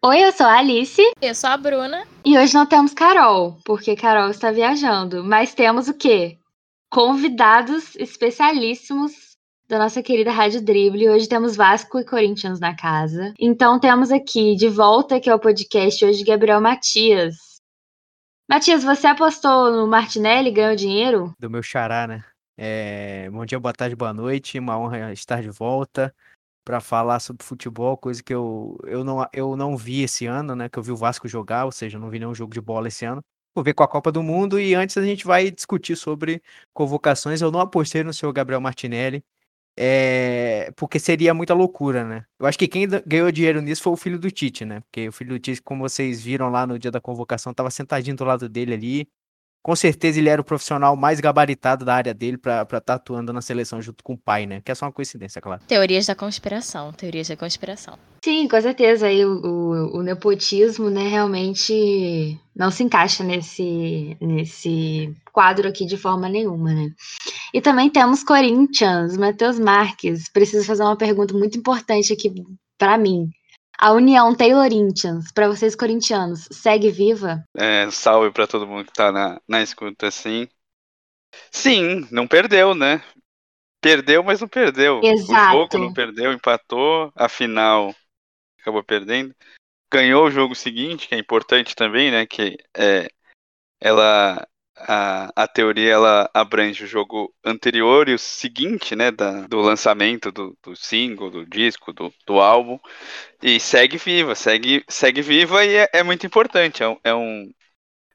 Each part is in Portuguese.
Oi, eu sou a Alice. Eu sou a Bruna. E hoje não temos Carol, porque Carol está viajando. Mas temos o quê? Convidados especialíssimos da nossa querida Rádio Drible. Hoje temos Vasco e Corinthians na casa. Então temos aqui, de volta que é o podcast hoje, Gabriel Matias. Matias, você apostou no Martinelli e ganhou dinheiro? Do meu xará, né? É... Bom dia, boa tarde, boa noite. Uma honra estar de volta para falar sobre futebol, coisa que eu, eu, não, eu não vi esse ano, né? Que eu vi o Vasco jogar, ou seja, não vi nenhum jogo de bola esse ano. Vou ver com a Copa do Mundo e antes a gente vai discutir sobre convocações. Eu não apostei no seu Gabriel Martinelli, é... porque seria muita loucura, né? Eu acho que quem ganhou dinheiro nisso foi o filho do Tite, né? Porque o filho do Tite, como vocês viram lá no dia da convocação, estava sentadinho do lado dele ali, com certeza ele era o profissional mais gabaritado da área dele para estar tá atuando na seleção junto com o pai, né? Que é só uma coincidência, claro. Teorias da conspiração, teorias da conspiração. Sim, com certeza. Aí o, o, o nepotismo, né, realmente não se encaixa nesse, nesse quadro aqui de forma nenhuma, né? E também temos Corinthians, Matheus Marques. Preciso fazer uma pergunta muito importante aqui para mim. A união Taylor-Corinthians, para vocês corintianos, segue viva? É, salve para todo mundo que tá na, na escuta, assim. Sim, não perdeu, né? Perdeu, mas não perdeu. Exato. O jogo não perdeu, empatou, a final acabou perdendo. Ganhou o jogo seguinte, que é importante também, né? Que é, ela a, a teoria ela abrange o jogo anterior e o seguinte, né, da, do lançamento do, do single, do disco, do, do álbum, e segue viva, segue, segue viva e é, é muito importante, é, é, um,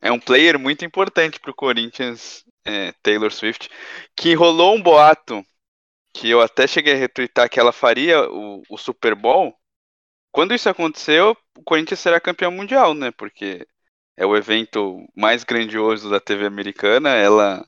é um player muito importante para o Corinthians, é, Taylor Swift, que rolou um boato, que eu até cheguei a retweetar que ela faria o, o Super Bowl, quando isso aconteceu, o Corinthians será campeão mundial, né, porque é o evento mais grandioso da TV americana. Ela,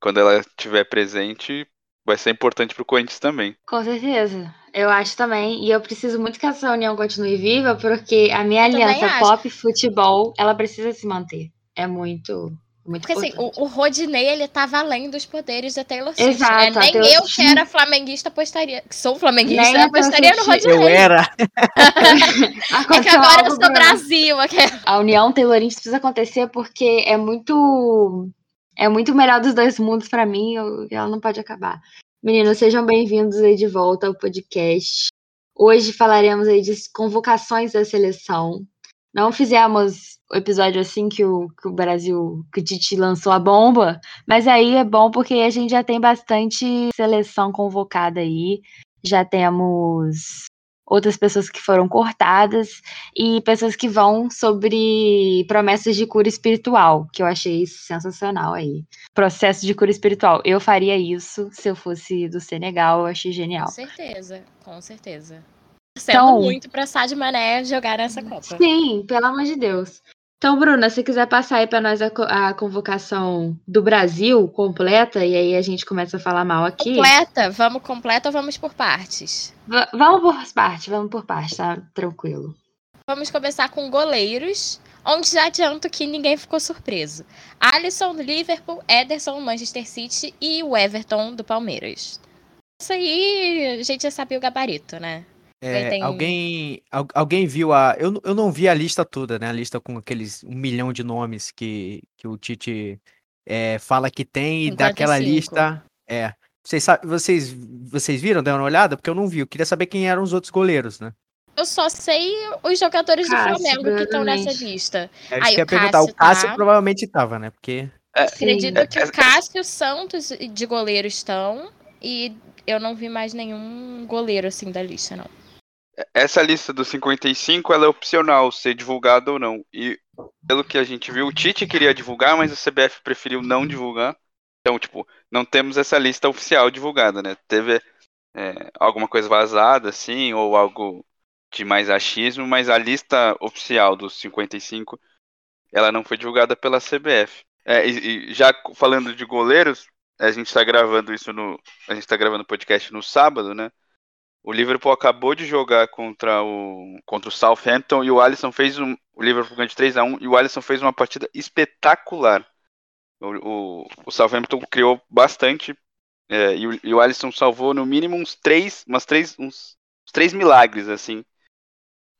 quando ela estiver presente, vai ser importante para o Corinthians também. Com certeza. Eu acho também. E eu preciso muito que essa união continue viva, porque a minha eu aliança pop futebol, ela precisa se manter. É muito muito Porque assim, o, o Rodinei, ele tava além dos poderes da Taylor Swift. Exato. Né? Nem eu, que era flamenguista, apostaria. Que sou flamenguista, Nem apostaria no Rodinei. Eu era. é que agora eu sou Brasil. A união Taylorista precisa acontecer porque é muito. É muito melhor dos dois mundos para mim e ela não pode acabar. Meninos, sejam bem-vindos aí de volta ao podcast. Hoje falaremos aí de convocações da seleção. Não fizemos o episódio assim que o, que o Brasil, que o Tite lançou a bomba, mas aí é bom porque a gente já tem bastante seleção convocada aí, já temos outras pessoas que foram cortadas e pessoas que vão sobre promessas de cura espiritual, que eu achei sensacional aí. Processo de cura espiritual. Eu faria isso se eu fosse do Senegal, eu achei genial. Com certeza, com certeza torcendo então, muito pra Sadio Mané jogar nessa Copa. Sim, pelo amor de Deus. Então, Bruna, se quiser passar aí para nós a, a, convocação do Brasil completa, e aí a gente começa a falar mal aqui. Completa? Vamos completa ou vamos por partes? V vamos por partes, vamos por partes, tá? Tranquilo. Vamos começar com goleiros, onde já adianto que ninguém ficou surpreso. Alisson do Liverpool, Ederson do Manchester City e o Everton do Palmeiras. Isso aí a gente já sabia o gabarito, né? É, tem... alguém, alguém viu a. Eu, eu não vi a lista toda, né? A lista com aqueles um milhão de nomes que, que o Tite é, fala que tem e daquela lista. É. Vocês, vocês, vocês viram? Deram uma olhada? Porque eu não vi. Eu queria saber quem eram os outros goleiros, né? Eu só sei os jogadores Cássio, do Flamengo que estão nessa lista. É, Aí, o perguntar. O Cássio tá... provavelmente estava, né? Porque. É, Acredito Sim. que o Cássio Santos de goleiro estão. E eu não vi mais nenhum goleiro assim da lista, não essa lista dos 55 ela é opcional ser divulgada ou não. E pelo que a gente viu, o Tite queria divulgar, mas a CBF preferiu não divulgar. Então, tipo, não temos essa lista oficial divulgada, né? Teve é, alguma coisa vazada, assim, ou algo de mais achismo, mas a lista oficial dos 55 ela não foi divulgada pela CBF. É, e, e já falando de goleiros, a gente está gravando isso no. A gente está gravando o podcast no sábado, né? O Liverpool acabou de jogar contra o, contra o Southampton e o Alisson fez um. O Liverpool ganhou de 3 a 1 e o Alisson fez uma partida espetacular. O, o, o Southampton criou bastante é, e, o, e o Alisson salvou no mínimo uns três, umas três, uns, uns três milagres, assim.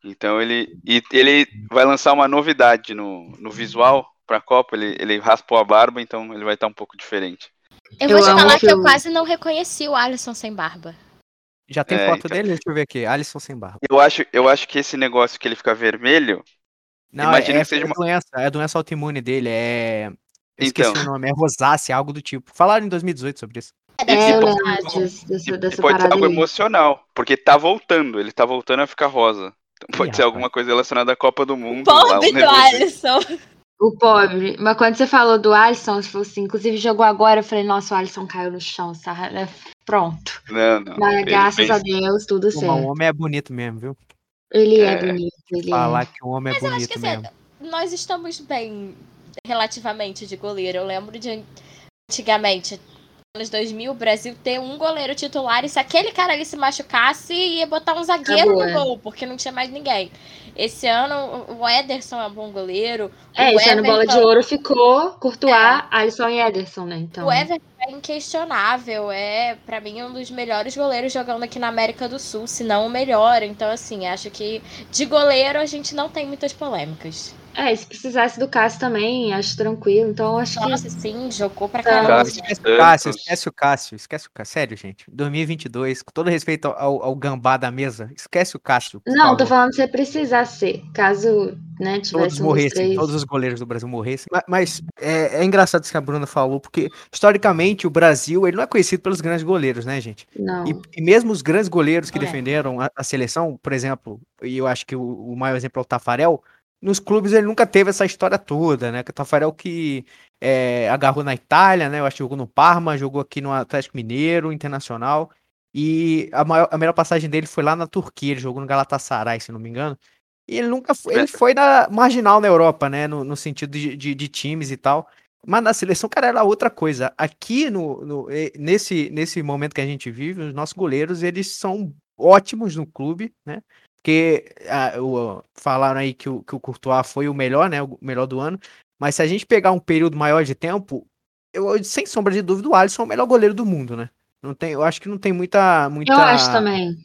Então ele. E ele vai lançar uma novidade no, no visual pra Copa. Ele, ele raspou a barba, então ele vai estar um pouco diferente. Eu vou Eu te falar que eu o- quase não reconheci o Alisson sem barba. Já tem É, foto então. dele? Deixa eu ver aqui. Alisson sem barba. Eu acho, eu acho que esse negócio que ele fica vermelho. Não, Imagina é, que seja é uma- doença, é doença autoimune dele, é. Eu esqueci Então. o nome, é rosácea, algo do tipo. Falaram em 2018 sobre isso. É, pode- E pode ser algo emocional, porque tá voltando, ele tá voltando a ficar rosa. Então pode Ih, ser rapaz. alguma coisa relacionada à Copa do Mundo. lá, um Pobre do. Alisson. O pobre. Mas quando você falou do Alisson, você falou assim, inclusive jogou agora, eu falei, nossa, o Alisson caiu no chão, tá? É, Pronto. Não, não. Mas graças fez- a Deus, tudo mas o certo. homem é bonito mesmo, viu? Ele é, É. bonito, ele Falar é. que o homem é Mas eu acho bonito que assim, mesmo. nós estamos bem relativamente de goleiro. Eu lembro de antigamente, anos 2000, o Brasil ter um goleiro titular e se aquele cara ali se machucasse, ia botar um zagueiro Acabou, no é. gol, porque não tinha mais ninguém. Esse ano, o- Ederson é um bom goleiro. É, o esse ano bola de ouro ficou Courtois, Alisson e Ederson, né? Então, O Everton é inquestionável, é pra mim um dos melhores goleiros jogando aqui na América do Sul, se não o melhor. Então, assim, acho que de goleiro a gente não tem muitas polêmicas. é, se precisasse do Cássio também, acho tranquilo. Então, acho que Nossa, sim, jogou pra Tá. caramba. Cássio. Esquece o Cássio, esquece o Cássio, esquece o Cássio. Sério, gente. 2022, com todo respeito ao, ao gambá da mesa, esquece o Cássio. Não, tô falando se precisasse ser. Caso, né, Todos morressem, todos os goleiros do Brasil morressem. Ma- Mas, é, é engraçado isso que a Bruna falou, porque historicamente o Brasil ele não é conhecido pelos grandes goleiros, né, gente? Não. E, e mesmo os grandes goleiros que É. defenderam a, a seleção, por exemplo, e eu acho que o, o maior exemplo é o Tafarel, nos clubes ele nunca teve essa história toda, né? Que o Tafarel que é, agarrou na Itália, né? Eu acho que jogou no Parma, jogou aqui no Atlético Mineiro, Internacional. E a, maior, a melhor passagem dele foi lá na Turquia, ele jogou no Galatasaray, se não me engano. E ele nunca foi, ele foi na marginal na Europa, né? No, no sentido de, de, de times e tal. Mas na seleção, cara, era outra coisa. Aqui, no, no- nesse, nesse momento que a gente vive, os nossos goleiros, eles são ótimos no clube, né? Porque ah, o- falaram aí que o, que o Courtois foi o melhor, né? O melhor do ano. Mas se a gente pegar um período maior de tempo, eu, sem sombra de dúvida, o Alisson é o melhor goleiro do mundo, né? Não tem, eu acho que não tem muita. muita Eu acho também.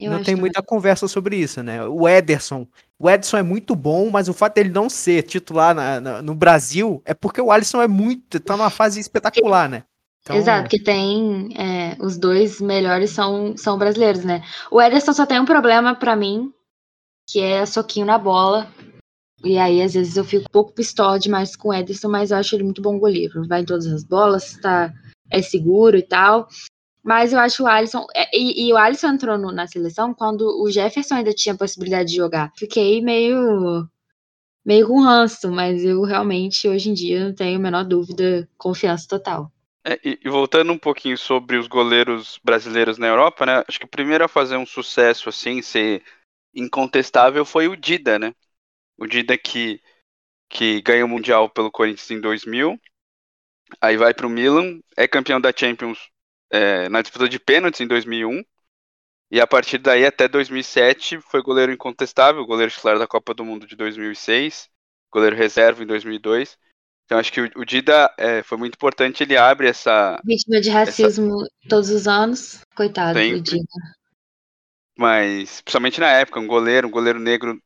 Eu não tem muita conversa sobre isso, né? O Ederson. O Ederson é muito bom, mas o fato dele não ser titular na- na- no Brasil é porque o Alisson é muito. tá numa fase espetacular, né? Então, Exato, que tem. é, os dois melhores são, são brasileiros, né? O Ederson só tem um problema pra mim, que é soquinho na bola. E aí, às vezes, eu fico um pouco pistola demais com o Ederson, mas eu acho ele muito bom goleiro. Vai em todas as bolas, tá, é seguro e tal. Mas eu acho o Alisson. é, E, e o Alisson entrou no- na seleção quando o Jefferson ainda tinha possibilidade de jogar. Fiquei meio. meio com ranço, mas eu realmente, hoje em dia, não tenho a menor dúvida, confiança total. É, e, e voltando um pouquinho sobre os goleiros brasileiros na Europa, né? Acho que o primeiro a fazer um sucesso assim, ser incontestável, foi o Dida, né? O Dida que, que ganhou o Mundial pelo Corinthians em 2000, aí vai pro Milan, é campeão da Champions é, na disputa de pênaltis em 2001, e a partir daí até 2007 foi goleiro incontestável, goleiro titular da Copa do Mundo de 2006, goleiro reserva em 2002. Então acho que o, o Dida é, foi muito importante, ele abre essa, Vítima de racismo todos os anos. Coitado do Sempre. Dida. mas principalmente na época, um goleiro, um goleiro negro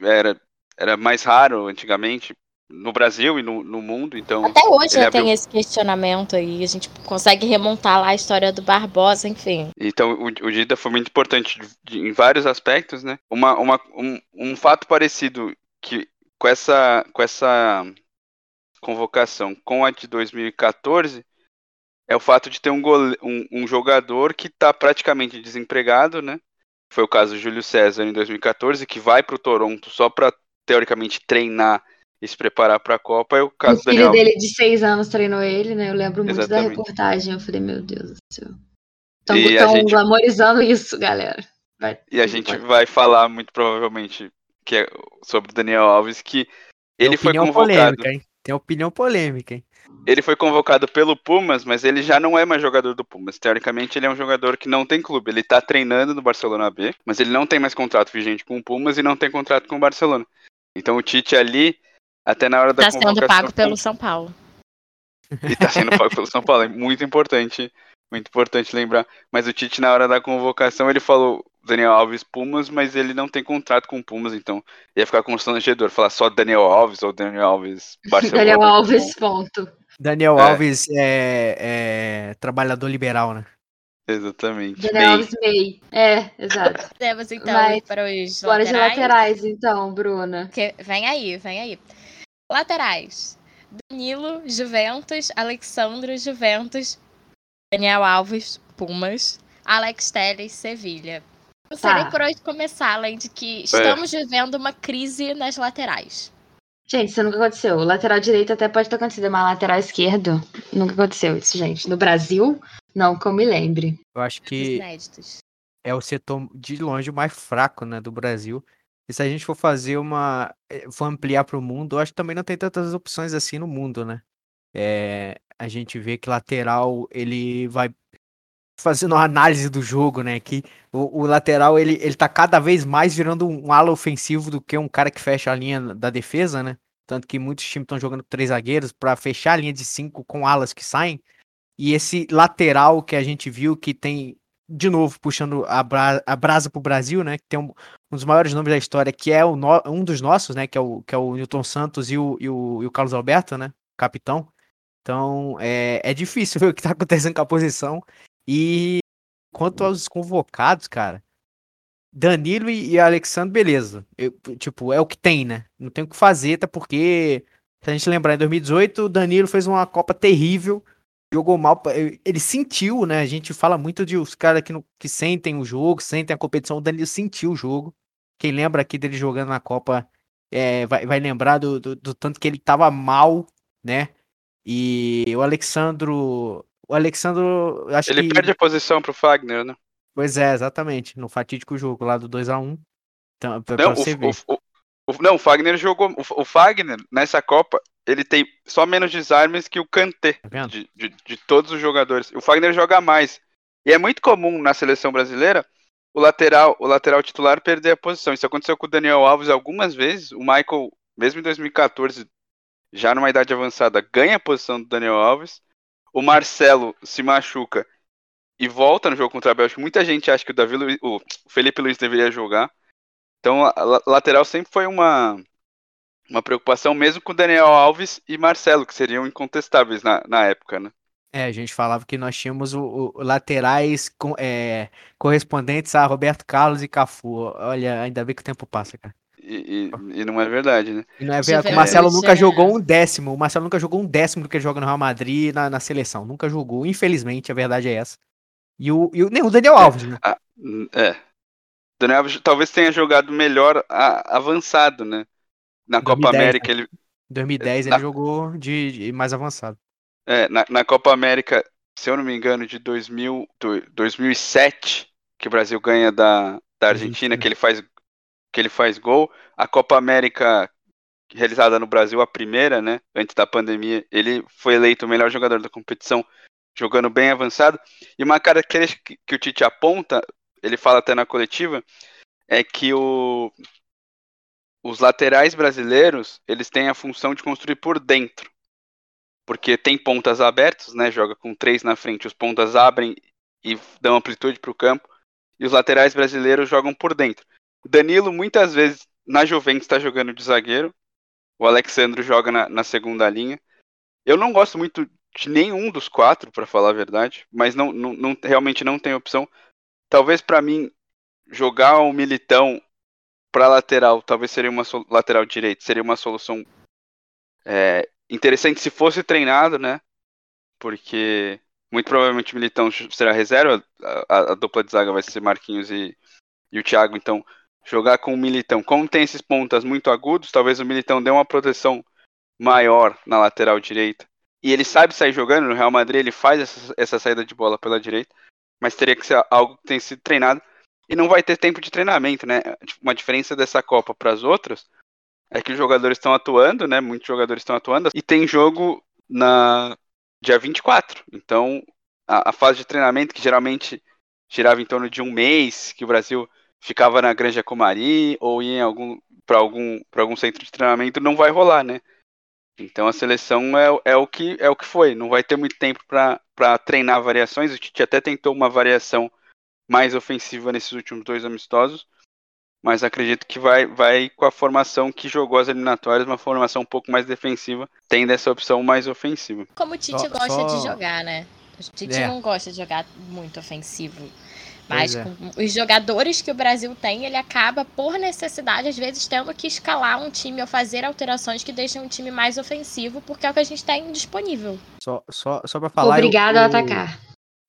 era, era mais raro antigamente no Brasil e no, no mundo, então Até hoje já tem abriu- esse questionamento aí. A gente consegue remontar lá a história do Barbosa, enfim. Então, o, o Dida foi muito importante de- de- em vários aspectos, né? Uma, uma, um, um fato parecido que com essa, com essa convocação com a de 2014 é o fato de ter um, gole, um, um jogador que está praticamente desempregado, né? Foi o caso do Júlio César em 2014, que vai para o Toronto só para, teoricamente, treinar e se preparar para a Copa. É o O caso do filho Daniel dele de seis anos treinou ele, né? Eu lembro muito da reportagem. Eu falei, meu Deus do céu. Estão gente- glamorizando isso, galera. Vai- E a gente vai falar muito provavelmente que é sobre o Daniel Alves, que ele foi opinião convocado. polêmica, hein? Tem opinião polêmica, hein? Ele foi convocado pelo Pumas, mas ele já não é mais jogador do Pumas. Teoricamente, ele é um jogador que não tem clube. Ele tá treinando no Barcelona B, mas ele não tem mais contrato vigente com o Pumas e não tem contrato com o Barcelona. Então o Tite ali, até na hora da Tá sendo convocação. pago pelo São Paulo. E tá sendo pago pelo São Paulo. É muito importante, muito importante lembrar. Mas o Tite, na hora da convocação, ele falou: Daniel Alves Pumas, mas ele não tem contrato com Pumas, então ia ficar constrangedor falar só Daniel Alves ou Daniel Alves Barcelona. Daniel Alves, ponto. Daniel É. Alves é, é trabalhador liberal, né? Exatamente. Daniel Alves May. É, exato. Temos então Mas, para os Bora de laterais. laterais, então, Bruna. Que- Vem aí, vem aí. Laterais. Danilo, Juventus. Alexandro, Juventus. Daniel Alves, Pumas. Alex Telles, Sevilha. Não sei Tá. nem por onde começar, além de que estamos vivendo uma crise nas laterais. Gente, isso nunca aconteceu. O lateral direito até pode ter acontecido, mas lateral esquerdo nunca aconteceu isso, gente. No Brasil, não que eu me lembre. Eu acho que inéditos. é o setor de longe mais fraco, né, do Brasil. E se a gente for fazer uma, eh, for ampliar para o mundo, eu acho que também não tem tantas opções assim no mundo, né? É, a gente vê que lateral ele vai fazendo uma análise do jogo, né? Que o, o lateral ele, ele tá cada vez mais virando um ala ofensivo do que um cara que fecha a linha da defesa, né? Tanto que muitos times estão jogando três zagueiros para fechar a linha de cinco com alas que saem. E esse lateral que a gente viu que tem, de novo, puxando a, bra a brasa pro Brasil, né? Que tem um, um dos maiores nomes da história, que é o um dos nossos, né? Que é o, que é o Newton Santos e o, e o, e o Carlos Alberto, né? Capitão. Então, é, é difícil ver o que tá acontecendo com a posição. E quanto aos convocados, cara, Danilo e, e Alexandre, beleza. Eu, tipo, é o que tem, né? Não tem o que fazer, até porque, se a gente lembrar, em 2018, o Danilo fez uma Copa terrível, jogou mal. Ele sentiu, né? A gente fala muito de os caras que, que sentem o jogo, sentem a competição. O Danilo sentiu o jogo. Quem lembra aqui dele jogando na Copa é, vai, vai lembrar do, do, do tanto que ele tava mal, né? E o Alexandro. O Alexandro, acho ele que. perde a posição pro Fagner, né? Pois é, exatamente. No fatídico jogo lá do 2x1. Então, Não, o, ver. o- o- não, o Fagner jogou. O, o Fagner, nessa Copa, ele tem só menos desarmes que o Kanté, Tá de, de, de todos os jogadores. O Fagner joga mais. E é muito comum na seleção brasileira o lateral, o lateral titular perder a posição. Isso aconteceu com o Daniel Alves algumas vezes. O Michael, mesmo em 2014, já numa idade avançada, ganha a posição do Daniel Alves. O Marcelo se machuca e volta no jogo contra a Bélgica. Muita gente acha que o, Davi Luiz- o Felipe Luiz deveria jogar. Então, a la- lateral sempre foi uma, uma preocupação, mesmo com Daniel Alves e Marcelo, que seriam incontestáveis na, na época, né? É, a gente falava que nós tínhamos o, o- laterais com- é, correspondentes a Roberto Carlos e Cafu. Olha, ainda bem que o tempo passa, cara. E, e- e não é verdade, né? E não é verdade, o Marcelo hoje, nunca é. jogou um décimo. O Marcelo nunca jogou um décimo do que joga no Real Madrid na, na seleção. Nunca jogou, infelizmente, a verdade é essa. E o, e o, nem o Daniel Alves, né? Ah, é. Daniel Alves talvez tenha jogado melhor a- avançado, né? Na Copa 2010, América, ele, Em 2010 Na- ele jogou de, de mais avançado. É, na, na Copa América, se eu não me engano, de 2000, do- 2007, que o Brasil ganha da, da Argentina, que ele faz que ele faz gol. A Copa América realizada no Brasil, a primeira, né, antes da pandemia, ele foi eleito o melhor jogador da competição, jogando bem avançado. E uma característica que, que o Tite aponta, ele fala até na coletiva, é que o, os laterais brasileiros, eles têm a função de construir por dentro porque tem pontas abertas, né? Joga com três na frente, os pontas abrem e dão amplitude para o campo, e os laterais brasileiros jogam por dentro. Danilo, muitas vezes, na Juventus, está jogando de zagueiro, o Alexandre joga na, na segunda linha. Eu não gosto muito de nenhum dos quatro, para falar a verdade, mas não, não, não- realmente não tem opção. Talvez para mim, jogar o Militão para lateral, talvez seria uma lateral direito, seria uma solução é, interessante se fosse treinado, né? Porque muito provavelmente o Militão será reserva, a, a- a dupla de zaga vai ser Marquinhos e, e o Thiago, então jogar com o Militão, como tem esses pontas muito agudos, talvez o Militão dê uma proteção maior na lateral direita. E ele sabe sair jogando, no Real Madrid ele faz essa, essa saída de bola pela direita, mas teria que ser algo que tem sido treinado e não vai ter tempo de treinamento, né? Uma diferença dessa Copa para as outras é que os jogadores estão atuando, né? Muitos jogadores estão atuando e tem jogo na dia 24. Então, a, a fase de treinamento que geralmente girava em torno de um mês, que o Brasil ficava na Granja Comari ou ia em algum para algum para algum centro de treinamento, não vai rolar, né? Então a seleção é, é o que é o que foi. Não vai ter muito tempo para treinar variações. O Tite até tentou uma variação mais ofensiva nesses últimos dois amistosos. Mas acredito que vai, vai com a formação que jogou as eliminatórias, uma formação um pouco mais defensiva, tendo essa opção mais ofensiva. Como o Tite Só- gosta só- de jogar, né? O Tite É. não gosta de jogar muito ofensivo. Mas é. com os jogadores que o Brasil tem, ele acaba, por necessidade, às vezes tendo que escalar um time ou fazer alterações que deixam um time mais ofensivo, porque é o que a gente tem disponível. Só, só, só pra falar. eu- Obrigado a eu- atacar.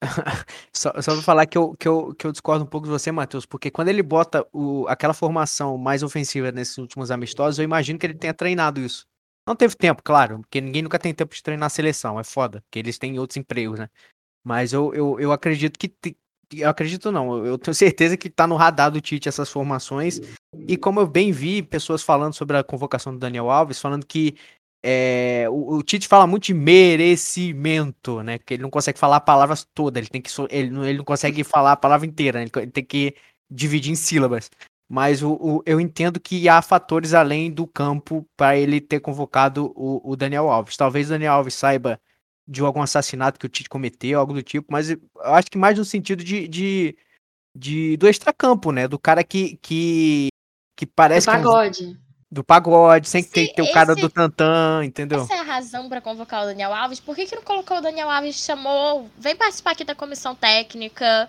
Só, só pra falar que eu, que, eu, que eu discordo um pouco de você, Matheus, porque quando ele bota o, aquela formação mais ofensiva nesses últimos amistosos, eu imagino que ele tenha treinado isso. Não teve tempo, claro, porque ninguém nunca tem tempo de treinar a seleção, é foda, porque eles têm outros empregos, né? Mas eu, eu, eu acredito que. Eu acredito não, eu- tenho certeza que tá no radar do Tite essas formações. E como eu bem vi pessoas falando sobre a convocação do Daniel Alves, falando que é, o, o Tite fala muito de merecimento, né? Que ele não consegue falar palavras todas, ele tem que ele, não, ele não consegue falar a palavra inteira, ele tem que dividir em sílabas. Mas o, o- eu entendo que há fatores além do campo para ele ter convocado o, o Daniel Alves. Talvez o Daniel Alves saiba de algum assassinato que o Tite cometeu, algo do tipo, mas eu acho que mais no sentido de, de, de- do extracampo, né? Do cara que, que, que Do parece que é um- pagode. do pagode, sem ter Esse- que ter o cara esse- do tantã, entendeu? Essa é a razão pra convocar o Daniel Alves. Por que, que não colocou o Daniel Alves? Chamou, vem participar aqui da comissão técnica,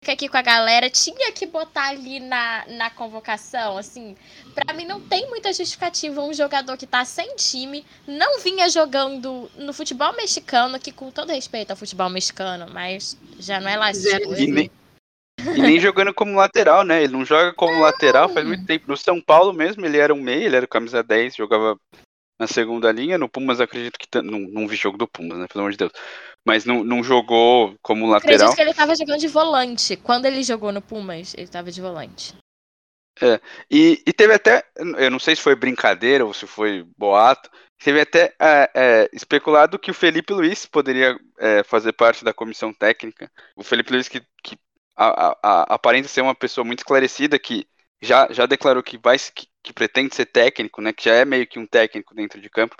fica aqui com a galera. Tinha que botar ali na, na convocação, assim. Pra mim não tem muita justificativa um jogador que tá sem time, não vinha jogando no futebol mexicano, que com todo respeito ao futebol mexicano, mas já não é lá Zero coisas. E nem, e nem jogando como lateral, né? Ele não joga como lateral faz muito tempo. No São Paulo mesmo, ele era um meio, ele era camisa 10, jogava na segunda linha. No Pumas, acredito que. Não, não vi jogo do Pumas, né? Pelo amor de Deus. Mas não, não jogou como lateral. Acredito que ele tava jogando de volante. Quando ele jogou no Pumas, ele tava de volante. E, e teve até, eu não sei se foi brincadeira ou se foi boato, teve até é, é, especulado que o Felipe Luiz poderia é, fazer parte da comissão técnica. O Felipe Luiz, que, que a- a- a- aparenta ser uma pessoa muito esclarecida, que já, já declarou que, vai, que, que pretende ser técnico, né, que já é meio que um técnico dentro de campo.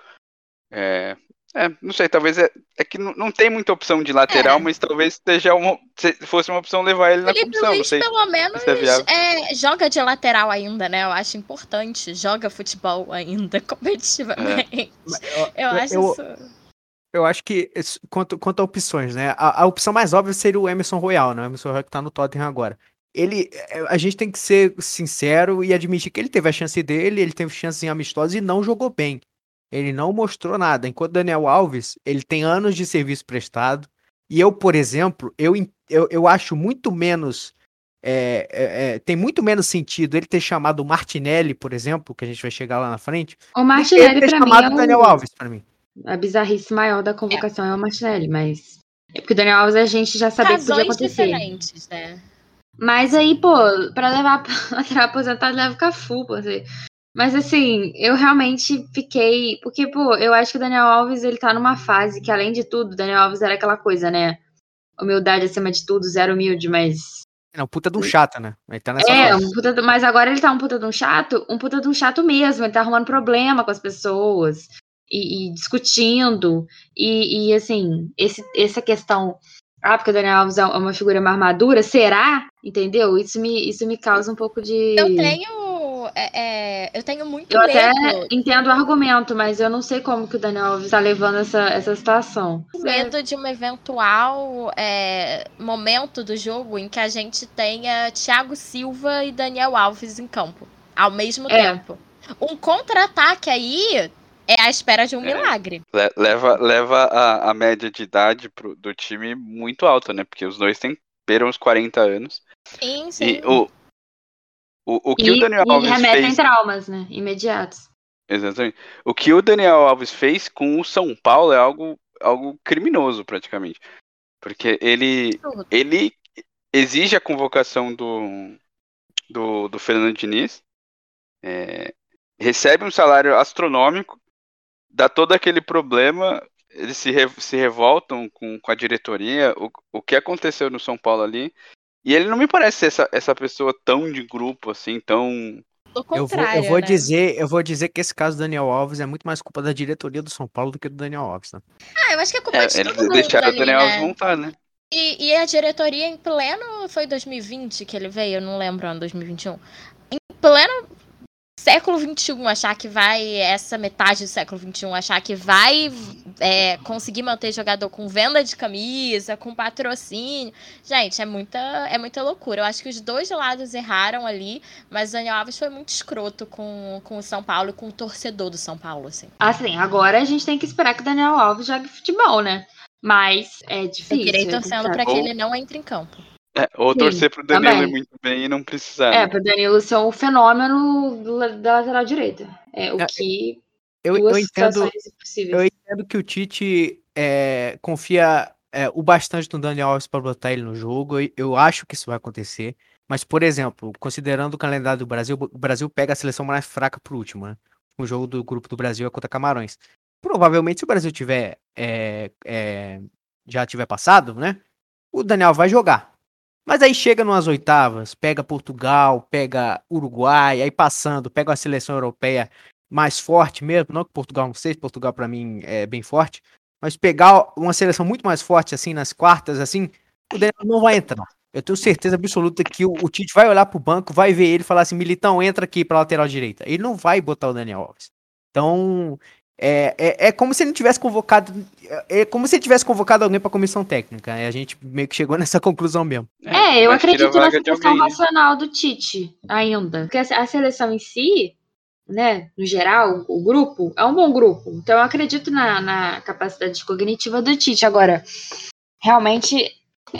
É, é, não sei, talvez é, é que não, não tem muita opção de lateral, É. mas talvez seja uma, se fosse uma opção levar ele na Felipe comissão, não Luiz, sei. pelo menos, é é, joga de lateral ainda, né? Eu acho importante. Joga futebol ainda, competitivamente. Eu acho eu- isso. Eu acho que, quanto, quanto a opções, né? A, a opção mais óbvia seria o Emerson Royal, né? O Emerson Royal que tá no Tottenham agora. Ele, é, a gente tem que ser sincero e admitir que ele teve a chance dele, ele teve chance em amistosa e não jogou bem. Ele não mostrou nada. Enquanto Daniel Alves, ele tem anos de serviço prestado. E eu, por exemplo, eu, eu, eu acho muito menos. é, é, é, tem muito menos sentido ele ter chamado o Martinelli, por exemplo, que a gente vai chegar lá na frente, O Martinelli, ter pra mim, chamado é o Daniel Alves, pra mim. a bizarrice maior da convocação é, o Martinelli, mas. É porque o Daniel Alves a gente já sabia que podia Razões acontecer. diferentes, né? Mas aí, pô, pra levar pra lateral aposentado, leva o Cafu, pô. assim. Mas assim, eu realmente fiquei. Porque, pô, eu acho que o Daniel Alves ele tá numa fase que, além de tudo, o Daniel Alves era aquela coisa, né? Humildade acima de tudo, zero humilde, mas. Não, puta de um chata, né? Ele tá nessa É, fase. um puta do- mas agora ele tá um puta de um chato, um puta de um chato mesmo. Ele tá arrumando problema com as pessoas e, e discutindo. E, e, assim, esse, essa questão. Ah, porque o Daniel Alves é uma figura mais madura, será? Entendeu? Isso me, isso me causa um pouco de. Eu tenho. É, é, eu tenho muito Eu até medo. entendo o argumento, mas eu não sei como que o Daniel Alves tá levando essa, essa situação. medo de um eventual é, momento do jogo em que a gente tenha Thiago Silva e Daniel Alves em campo ao mesmo É. tempo. Um contra-ataque aí é a espera de um É. milagre. Le- Leva, leva a, a média de idade pro- do time muito alta, né? Porque os dois têm beiram os 40 anos. Sim, sim. E o, o, o que E, o Daniel e Alves remetem fez. traumas, né? Imediatos. Exatamente. O que o Daniel Alves fez com o São Paulo é algo, algo criminoso, praticamente. Porque ele, ele exige a convocação do, do, do Fernando Diniz, é, recebe um salário astronômico, dá todo aquele problema, eles se, re- se revoltam com, com a diretoria, o, o que aconteceu no São Paulo ali. E ele não me parece ser essa, essa pessoa tão de grupo, assim, tão. Eu vou, eu vou né? dizer, eu vou dizer que esse caso do Daniel Alves é muito mais culpa da diretoria do São Paulo do que do Daniel Alves, né? Ah, eu acho que é culpa É, de eles todo mundo deixaram ali, o Daniel né? Alves montar, né? E, e a diretoria em pleno. Foi 2020 que ele veio, eu não lembro, ano 2021. Em pleno século XXI achar que vai, essa metade do século XXI achar que vai é, conseguir manter jogador com venda de camisa, com patrocínio. Gente, é muita, é muita loucura. Eu acho que os dois lados erraram ali, mas o Daniel Alves foi muito escroto com, com o São Paulo e com o torcedor do São Paulo, assim. Assim, agora a gente tem que esperar que o Daniel Alves jogue futebol, né? Mas é difícil. Eu queria é torcendo para que ele não entre em campo. É, ou Sim, torcer pro Danilo também. ir muito bem e não precisar. É, né? pro Danilo ser um fenômeno da lateral direita. É o É, que. Eu, duas eu entendo, eu entendo que o Tite é, confia é, o bastante no Daniel Alves para botar ele no jogo. Eu acho que isso vai acontecer. Mas, por exemplo, considerando o calendário do Brasil, o Brasil pega a seleção mais fraca pro último, né? O jogo do grupo do Brasil é contra Camarões. Provavelmente, se o Brasil tiver é, é, já tiver passado, né? O Daniel vai jogar. Mas aí chega numas oitavas, pega Portugal, pega Uruguai, aí passando, pega uma seleção europeia mais forte mesmo, não que Portugal não seja, Portugal pra mim é bem forte, mas pegar uma seleção muito mais forte assim nas quartas assim, o Daniel não vai entrar. Eu tenho certeza absoluta que o, o Tite vai olhar pro banco, vai ver ele e falar assim, Militão, entra aqui pra lateral direita. Ele não vai botar o Daniel Alves. Então, é, é, é como se ele não tivesse convocado, é, é como se ele tivesse convocado alguém pra comissão técnica. E a gente meio que chegou nessa conclusão mesmo. É, eu acredito de questão alguém, né? racional do Tite ainda. Porque a a seleção em si, né, no geral, o grupo, é um bom grupo. Então eu acredito na, na capacidade cognitiva do Tite. Agora, realmente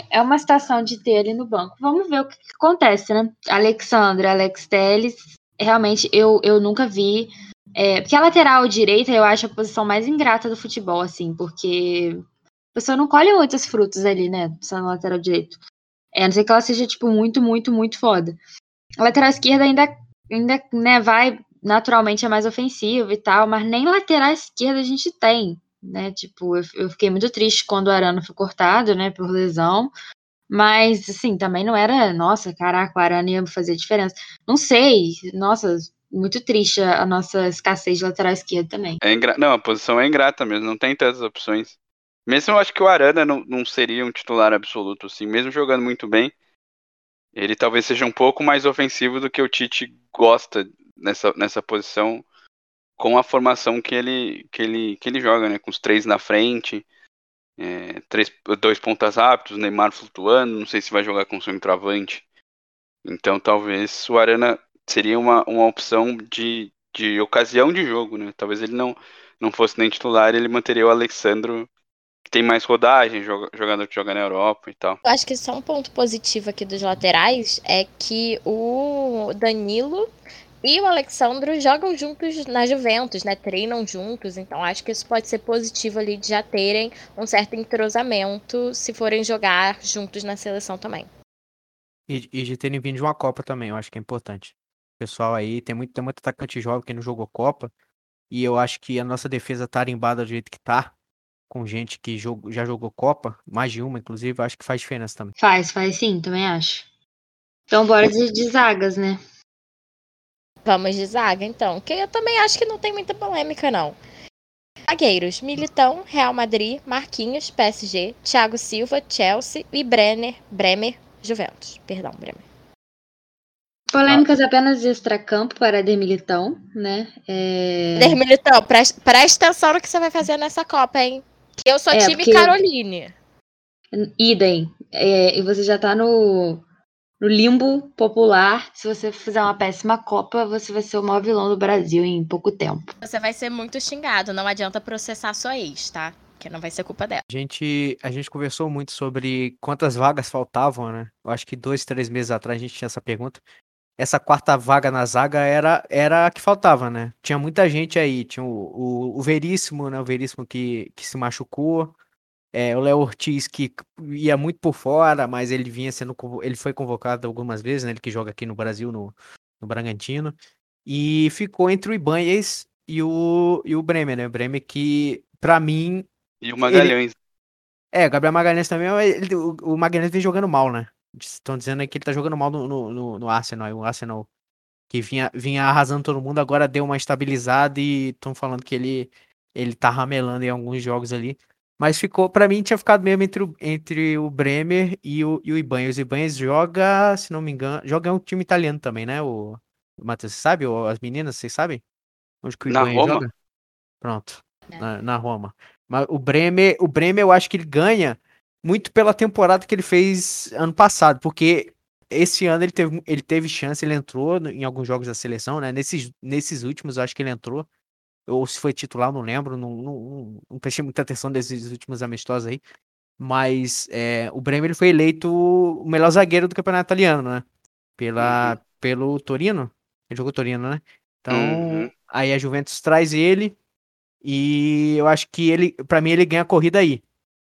é uma situação de ter ele no banco. Vamos ver o que, que acontece, né? Alexandre, Alex Telles, realmente eu, eu nunca vi. É, porque a lateral direita eu acho a posição mais ingrata do futebol, assim, porque a pessoa não colhe muitos frutos ali, né? Só no lateral direito. É, a não ser que ela seja, tipo, muito, muito, muito foda. A lateral esquerda ainda, ainda né, vai, naturalmente é mais ofensivo e tal, mas nem lateral esquerda a gente tem, né? Tipo, eu, eu fiquei muito triste quando o Arana foi cortado, né, por lesão. Mas, assim, também não era, nossa, caraca, o Arana ia fazer diferença. Não sei, nossa, muito triste a, nossa escassez de lateral esquerda também. É ingra... Não, a posição é ingrata mesmo, não tem tantas opções. Mesmo eu acho que o Arana não, não seria um titular absoluto, assim, mesmo jogando muito bem, ele talvez seja um pouco mais ofensivo do que o Tite gosta nessa, nessa posição com a formação que ele, que ele, que ele joga, né? Com os três na frente, é, três, dois pontas rápidos, Neymar flutuando, não sei se vai jogar com centroavante. Então talvez o Arana seria uma, uma opção de, de ocasião de jogo, né? Talvez ele não, não fosse nem titular, ele manteria o Alexandro, que tem mais rodagem, joga, jogador que joga na Europa e tal. Eu acho que só um ponto positivo aqui dos laterais é que o Danilo e o Alexandro jogam juntos na Juventus, né? Treinam juntos, então acho que isso pode ser positivo ali de já terem um certo entrosamento se forem jogar juntos na seleção também. E, e de terem vindo de uma Copa também, eu acho que é importante. Pessoal aí, tem muito, tem muito atacante jovem que não jogou Copa. E eu acho que a nossa defesa tarimbada do jeito que tá, com gente que jogo, já jogou Copa, mais de uma, inclusive, acho que faz diferença também. Faz, faz sim, também acho. Então bora de, de zagas, né? Vamos de zaga, então, que eu também acho que não tem muita polêmica, não. Zagueiros: Militão, Real Madrid, Marquinhos, PSG, Thiago Silva, Chelsea e Brenner, Bremer, Juventus. Perdão, Bremer. Polêmicas apenas de extracampo para De Militão, né? É... Der Militão, presta, presta atenção no que você vai fazer nessa Copa, hein? Que eu sou É, time porque- Caroline. Idem. É, e você já tá no, no limbo popular. Se você fizer uma péssima Copa, você vai ser o maior vilão do Brasil em pouco tempo. Você vai ser muito xingado. Não adianta processar sua ex, tá? Que não vai ser culpa dela. A gente, a gente conversou muito sobre quantas vagas faltavam, né? Eu acho que dois, três meses atrás a gente tinha essa pergunta. Essa quarta vaga na zaga era, era a que faltava, né? Tinha muita gente aí. Tinha o, o, o Veríssimo, né? O Veríssimo que, que se machucou. É, o Léo Ortiz que ia muito por fora, mas ele vinha sendo. Ele foi convocado algumas vezes, né? Ele que joga aqui no Brasil, no, no Bragantino. E ficou entre o Ibanez e o, e o Bremer, né? O Bremer que, pra mim, E o Magalhães. é, o Gabriel Magalhães também, ele- o Magalhães vem jogando mal, né? Estão dizendo aí que ele tá jogando mal no, no, no- Arsenal. aí O Arsenal que vinha, vinha arrasando todo mundo, agora deu uma estabilizada e estão falando que ele, ele tá ramelando em alguns jogos ali. Mas ficou, para mim, tinha ficado mesmo entre o, entre o Bremer e o, e o Ibanez. O Ibanez joga, se não me engano, joga um time italiano também, né? O, o Matheus, você sabe? Ou as meninas, vocês sabem? Onde que o Na Ibanez Roma? joga? Pronto, É. na, na Roma. Mas o Bremer, o Bremer, eu acho que ele ganha muito pela temporada que ele fez ano passado, porque esse ano ele teve, ele teve chance, ele entrou em alguns jogos da seleção, né? Nesses, nesses últimos, eu acho que ele entrou. Ou se foi titular, não lembro. Não, não, não- não prestei muita atenção desses últimos amistosos aí. Mas é, o Bremer ele foi eleito o melhor zagueiro do campeonato italiano, né? Pela, Pelo Torino. Ele jogou Torino, né? Então, Uhum. aí a Juventus traz ele. E eu acho que ele, para mim, ele ganha a corrida aí.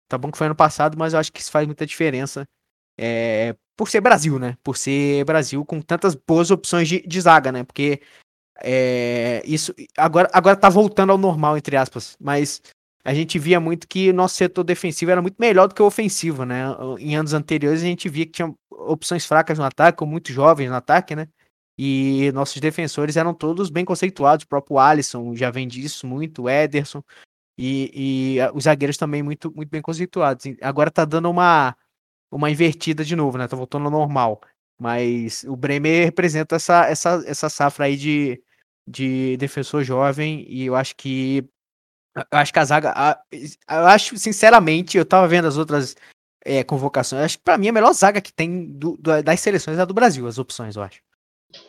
Tá bom que foi ano passado, mas eu acho que isso faz muita diferença. É, por ser Brasil, né? Por ser Brasil com tantas boas opções de, de zaga, né? Porque é, isso agora, agora tá voltando ao normal, entre aspas. Mas a gente via muito que nosso setor defensivo era muito melhor do que o ofensivo, né? Em anos anteriores a gente via que tinha opções fracas no ataque, com muitos jovens no ataque, né? E nossos defensores eram todos bem conceituados. O próprio Alisson já vem disso muito, o Ederson. E, e, ah, os zagueiros também muito, muito bem conceituados. Agora tá dando uma, uma invertida de novo, né? Tá voltando ao normal. Mas o Bremer representa essa, essa, essa safra aí de, de defensor jovem. E eu acho que. Eu acho que a zaga. Eu acho, sinceramente, eu tava vendo as outras eh, convocações. Eu acho que pra mim a melhor zaga que tem do- do- das seleções é a do Brasil, as opções, eu acho.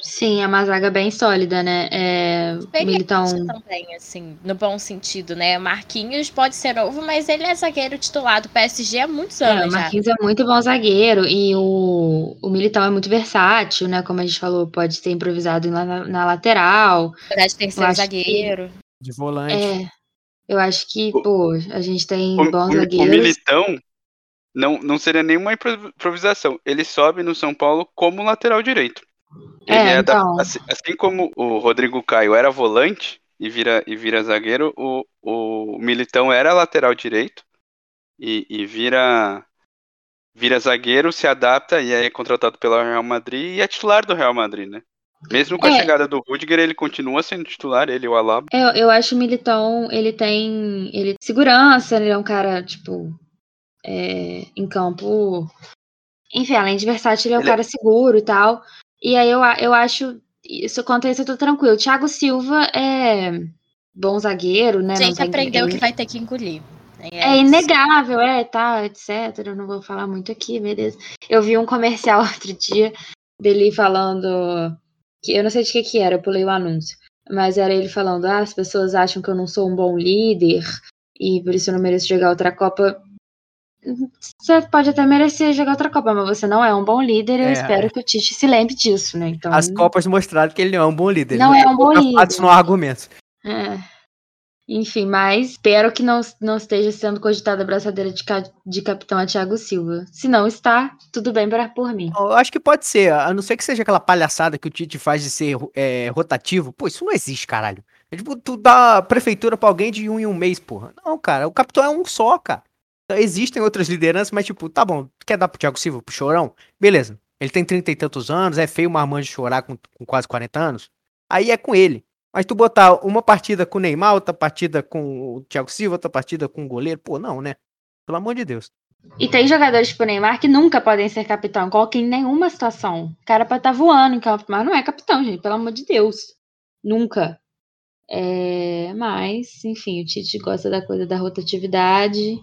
Sim, é uma zaga bem sólida, né? É, Militão. Também, assim, no bom sentido, né? Marquinhos pode ser novo, mas ele é zagueiro titular do PSG há muitos É, anos o já. Marquinhos é muito bom zagueiro e o, o Militão é muito versátil, né? Como a gente falou, pode ser improvisado na, na lateral. Jogar de terceiro Eu acho que- zagueiro. De volante. É, eu acho que, O- pô, a gente tem O, bons o- o zagueiros. Militão não, não seria nenhuma impro- improvisação. Ele sobe no São Paulo como lateral direito. Ele É, é da- então. assim, assim como o Rodrigo Caio era volante e vira, e vira zagueiro, o, o Militão era lateral direito e, e vira, vira zagueiro, se adapta e aí é contratado pelo Real Madrid e é titular do Real Madrid, né? Mesmo com a É. chegada do Rudiger, ele continua sendo titular, ele e o Alaba. Eu, eu acho o Militão, ele tem ele segurança, ele é um cara, tipo, é, em campo. Enfim, além de versátil, ele é um Ele é- cara seguro e tal. E aí eu, eu acho. Isso quanto a isso, eu tô tranquilo. Thiago Silva é bom zagueiro, né? Gente aprendeu é, que vai ter que engolir. É isso. inegável, é, tá, etc. Eu não vou falar muito aqui, beleza. Eu vi um comercial outro dia dele falando. que Eu não sei de que que era, eu pulei o anúncio. Mas era ele falando: ah, as pessoas acham que eu não sou um bom líder e por isso eu não mereço jogar outra Copa. Você pode até merecer jogar outra Copa, mas você não é um bom líder. Eu É, espero que o Tite se lembre disso, né? Então, As Copas mostraram que ele não é um bom líder. Não ele é um bom líder. não há argumentos. É. Enfim, mas espero que não, não esteja sendo cogitada a braçadeira de, ca- de capitão a Thiago Silva. Se não está, tudo bem para por mim. Eu acho que pode ser, a não ser que seja aquela palhaçada que o Tite faz de ser é, rotativo. Pô, isso não existe, caralho. É tipo, tu dá prefeitura pra alguém de um em um mês, porra. Não, cara, o capitão é um só, cara. Existem outras lideranças, mas tipo, tá bom, quer dar pro Thiago Silva, pro Chorão? Beleza. Ele tem trinta e tantos anos, é feio uma marmanjo chorar com, com quase 40 anos. Aí é com ele. Mas tu botar uma partida com o Neymar, outra partida com o Thiago Silva, outra partida com o goleiro, pô, não, né? Pelo amor de Deus. E tem jogadores tipo Neymar que nunca podem ser capitão, coloca em nenhuma situação. O cara pode estar voando em campo, mas não é capitão, gente, pelo amor de Deus. Nunca. É, mas, enfim, o Tite gosta da coisa da rotatividade.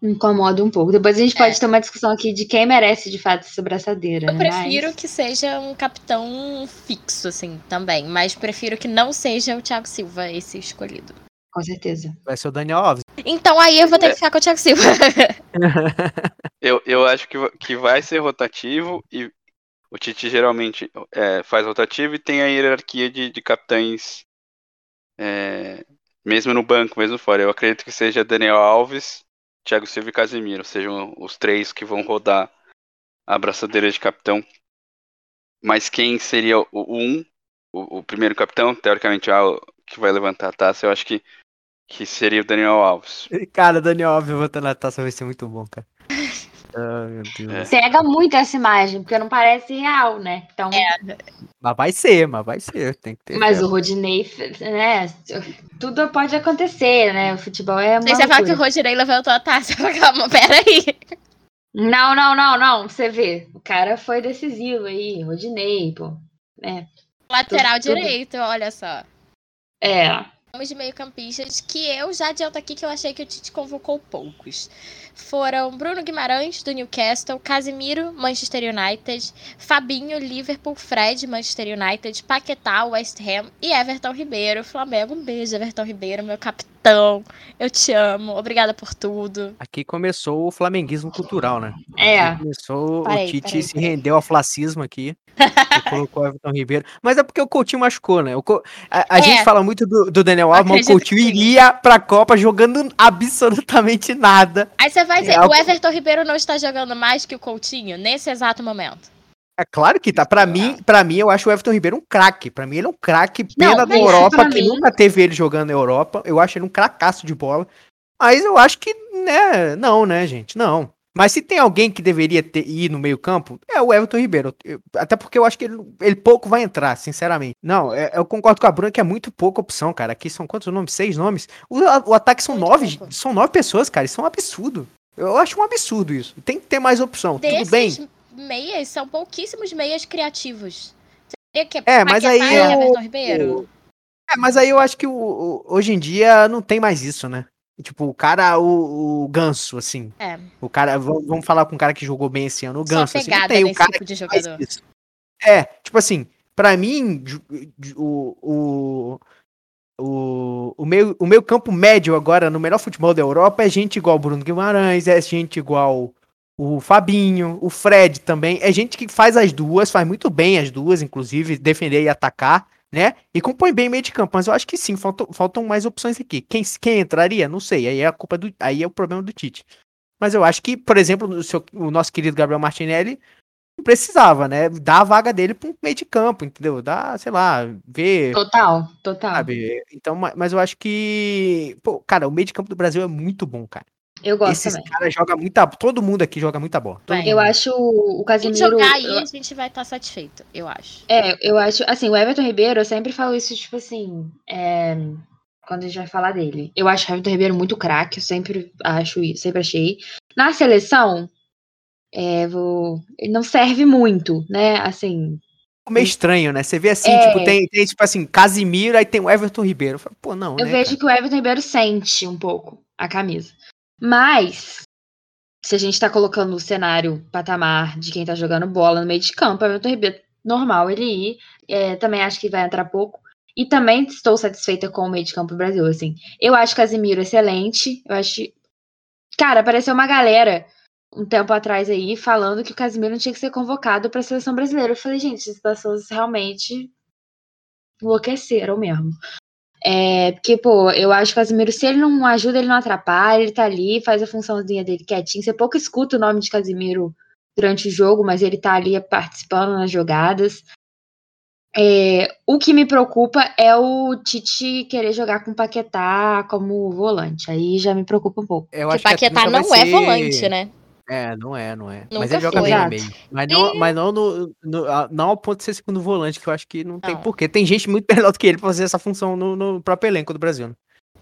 Incomoda um pouco. Depois a gente pode ter uma discussão aqui de quem merece de fato essa braçadeira. Eu né? prefiro Mas- que seja um capitão fixo, assim, também. Mas prefiro que não seja o Thiago Silva esse escolhido. Com certeza. Vai ser o Daniel Alves. Então aí eu vou ter que ficar com o Thiago Silva. Eu, eu acho que, que vai ser rotativo e o Tite geralmente é, faz rotativo e tem a hierarquia de, de capitães é, mesmo no banco, mesmo fora. Eu acredito que seja Daniel Alves, Thiago Silva e Casemiro, sejam os três que vão rodar a abraçadeira de capitão. Mas quem seria o o um, o, o primeiro capitão, teoricamente ah, que vai levantar a taça, eu acho que, que seria o Daniel Alves. Cara, Daniel Alves voltando na taça vai ser muito bom, cara. Ah, meu Deus. É. Cega muito essa imagem, porque não parece real, né? Então, Mas vai ser, mas vai ser. Tem que ter. mas fé. o Rodinei, né? Tudo pode acontecer, né? O futebol é Aí você fala que o. Rodinei levantou a taça. Falo, Calma, peraí. Não, não, não, não. Você vê. O cara foi decisivo aí, Rodinei, pô. Lateral Tudo- direito, olha só. É. De meio-campistas que eu já adianto aqui que eu achei que o Tite convocou poucos. Foram Bruno Guimarães, do Newcastle, Casimiro, Manchester United, Fabinho, Liverpool, Fred, Manchester United, Paquetá, West Ham e Everton Ribeiro, Flamengo. Um beijo, Everton Ribeiro, meu capitão. Eu te amo. Obrigada por tudo. Aqui começou o flamenguismo cultural, né? É. Aqui Começou, o Tite se rendeu ao flacismo aqui. e colocou o Everton Ribeiro. Mas é porque o Coutinho machucou, né? O Co- A, a É. gente fala muito do, do Daniel Alves, mas o Coutinho iria pra Copa jogando absolutamente nada. Aí você vai dizer, É, o- Everton Ribeiro não está jogando mais que o Coutinho nesse exato momento. É claro que tá. Pra mim, pra mim, eu acho o Everton Ribeiro um craque. Pra mim, ele é um craque. Pena da mas Europa, que mim- nunca teve ele jogando na Europa. Eu acho ele um cracaço de bola. Mas eu acho que, né, não, né, gente? Não. Mas se tem alguém que deveria ter, ir no meio-campo, é o Everton Ribeiro. Eu- até porque eu acho que ele, ele pouco vai entrar, sinceramente. Não, é- eu concordo com a Bruna que é muito pouca opção, cara. Aqui são quantos nomes? Seis nomes? O, o ataque são Muito nove. pouco. São nove pessoas, cara. Isso é um absurdo. Eu acho um absurdo isso. Tem que ter mais opção. Tudo bem. Meias, são pouquíssimos meias criativos. Seria que É, mas aí eu- Ribeiro? É, mas aí eu acho que o, o- hoje em dia não tem mais isso, né? Tipo, o cara, o, o ganso, assim. É. O cara, vamos, falar com um cara que jogou bem esse ano, o Só ganso. Assim, tem o cara tipo de jogador. É, tipo assim, pra mim, o, o, o, o, meio, o meio campo médio agora no melhor futebol da Europa é gente igual o Bruno Guimarães, é gente igual o Fabinho, o Fred também. É gente que faz as duas, faz muito bem as duas, inclusive, defender e atacar, né? E compõe bem meio de campo. Mas eu acho que sim, faltam, faltam mais opções aqui. Quem, quem entraria? Não sei. Aí é a culpa do. Aí é o problema do Tite. Mas eu acho que, por exemplo, o, seu- o nosso querido Gabriel Martinelli precisava, né? Dar a vaga dele para um meio de campo, entendeu? Dá, sei lá, ver. Total, total. Sabe? Então, ma- mas eu acho que. Pô, cara, o meio de campo do Brasil é muito bom, cara. Eu gosto Esses também. caras jogam muita. Todo mundo aqui joga muita bola. Todo Vai. Eu mundo. acho o Se Casemiro. jogar aí, eu- a gente vai estar satisfeito, eu acho. É, eu acho, assim, o Everton Ribeiro, eu sempre falo isso, tipo assim, é, quando a gente vai falar dele. Eu acho o Everton Ribeiro muito craque, eu sempre acho isso, sempre achei. Na seleção, é, vou, ele não serve muito, né, assim, meio estranho, né? Você vê assim, É. tipo, tem, tem tipo assim, Casimiro, aí tem o Everton Ribeiro. Pô, não, eu né, vejo cara? que o Everton Ribeiro sente um pouco a camisa. Mas, se a gente tá colocando o cenário patamar de quem tá jogando bola no meio de campo, o Everton Ribeiro, normal ele ir, é, também acho que vai entrar pouco. E também estou satisfeita com o meio de campo do Brasil, assim. Eu acho Casimiro excelente. Eu acho. Cara, apareceu uma galera um tempo atrás aí falando que o Casimiro não tinha que ser convocado para a seleção brasileira. Eu falei, gente, essas pessoas realmente enlouqueceram mesmo. É, porque, pô, eu acho que o Casimiro, se ele não ajuda, ele não atrapalha, ele tá ali, faz a funçãozinha dele quietinho. Você pouco escuta o nome de Casimiro durante o jogo, mas ele tá ali participando nas jogadas. É, o que me preocupa é o Tite querer jogar com o Paquetá como volante. Aí já me preocupa um pouco. Eu Porque que Paquetá nunca não é ser- volante, né? É, não é, não é. Nunca mas ele joga foi. bem no meio. Mas não, mas não, no, no- não ao ponto de ser segundo volante, que eu acho que não tem Não. porquê. Tem gente muito melhor do que ele pra fazer essa função no, no próprio elenco do Brasil. né?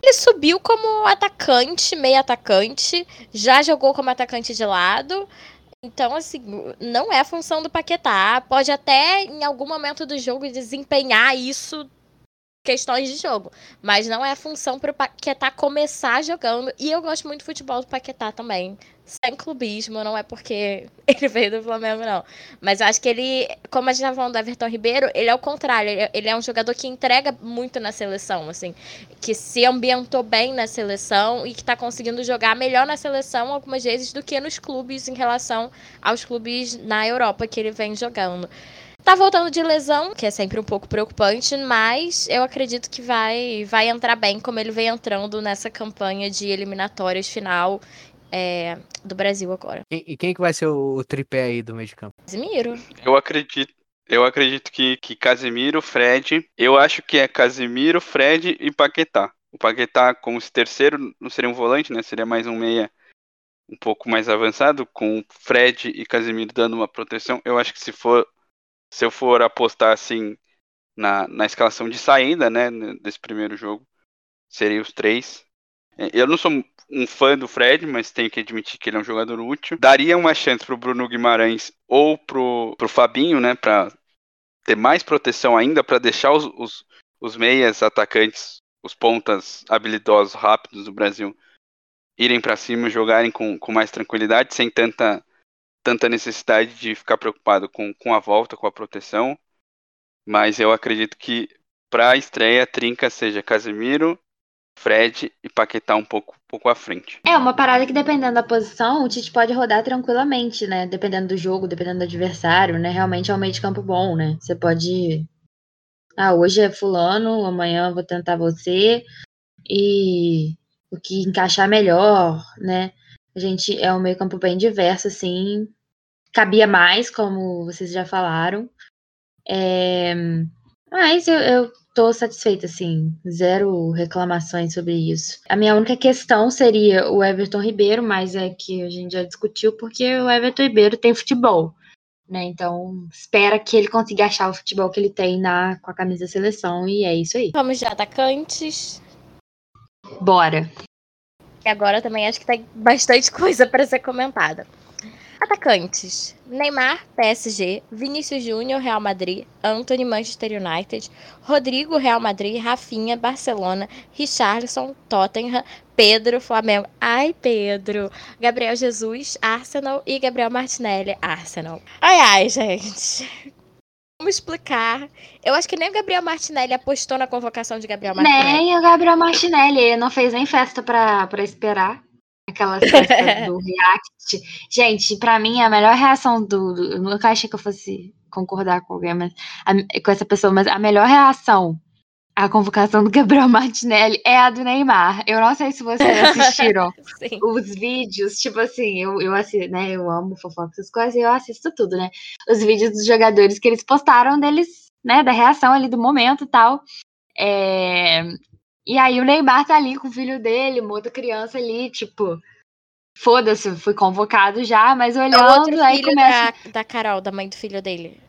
Ele subiu como atacante, meio atacante, já jogou como atacante de lado. Então, assim, não é a função do Paquetá. Pode até, em algum momento do jogo, desempenhar isso questões de jogo. Mas não é a função pro Paquetá começar jogando. E eu gosto muito do futebol do Paquetá também. Sem clubismo, não é porque ele veio do Flamengo, não. Mas eu acho que ele, como a gente tava falando do Everton Ribeiro, ele é o contrário. Ele é, ele é um jogador que entrega muito na seleção, assim que se ambientou bem na seleção e que está conseguindo jogar melhor na seleção algumas vezes do que nos clubes em relação aos clubes na Europa que ele vem jogando. Tá voltando de lesão, que é sempre um pouco preocupante, mas eu acredito que vai, vai entrar bem como ele vem entrando nessa campanha de eliminatórias final é, do Brasil agora. E, e quem que vai ser o, o tripé aí do meio de campo? Casimiro. Eu acredito. Eu acredito que, que Casemiro, Fred. Eu acho que é Casemiro, Fred e Paquetá. O Paquetá, como se terceiro, não seria um volante, né? Seria mais um meia um pouco mais avançado, com Fred e Casemiro dando uma proteção. Eu acho que se for se eu for apostar assim na, na escalação de saída, né, desse primeiro jogo, seria os três. É, eu não sou um fã do Fred, mas tenho que admitir que ele é um jogador útil. Daria uma chance pro Bruno Guimarães ou pro, pro Fabinho, né, para ter mais proteção ainda, para deixar os, os, os meias atacantes, os pontas habilidosos, rápidos do Brasil, irem para cima, jogarem com, com mais tranquilidade, sem tanta, tanta necessidade de ficar preocupado com, com a volta, com a proteção. Mas eu acredito que para a estreia, a trinca seja Casemiro, Fred e Paquetá um pouco, pouco à frente. É, uma parada que dependendo da posição, o Tite pode rodar tranquilamente, né? Dependendo do jogo, dependendo do adversário, né? Realmente é um meio de campo bom, né? Você pode. Ah, hoje é fulano, amanhã vou tentar você. E o que encaixar melhor, né? A gente é um meio campo bem diverso, assim. Cabia mais, como vocês já falaram. É... Mas eu, eu tô satisfeita, assim. Zero reclamações sobre isso. A minha única questão seria o Everton Ribeiro, mas é que a gente já discutiu, porque o Everton Ribeiro tem futebol. Né? Então, espera que ele consiga achar o futebol que ele tem na, com a camisa da seleção, e é isso aí. Vamos de atacantes. Bora. E agora também acho que tem bastante coisa para ser comentada. Atacantes: Neymar, PSG, Vinícius Júnior, Real Madrid, Anthony, Manchester United, Rodrigo, Real Madrid, Rafinha, Barcelona, Richarlison, Tottenham, Pedro, Flamengo. Ai, Pedro. Gabriel Jesus, Arsenal e Gabriel Martinelli, Arsenal. Ai, ai, gente. Vamos explicar. Eu acho que nem o Gabriel Martinelli apostou na convocação de Gabriel Martinelli. Nem o Gabriel Martinelli. Ele não fez nem festa pra esperar. Aquela festa do React. Gente, pra mim, a melhor reação do. do eu nunca achei que eu fosse concordar com alguém, mas a, com essa pessoa, mas a melhor reação à convocação do Gabriel Martinelli é a do Neymar. Eu não sei se vocês assistiram os vídeos, tipo assim, eu, eu assisto, né? Eu amo fofoca, essas coisas, e eu assisto tudo, né? Os vídeos dos jogadores que eles postaram deles, né? Da reação ali do momento e tal. É, e aí o Neymar tá ali com o filho dele, uma outra criança ali, tipo, foda-se, fui convocado já, mas olhando, é o outro aí começa... Da, da Carol, da mãe do filho dele.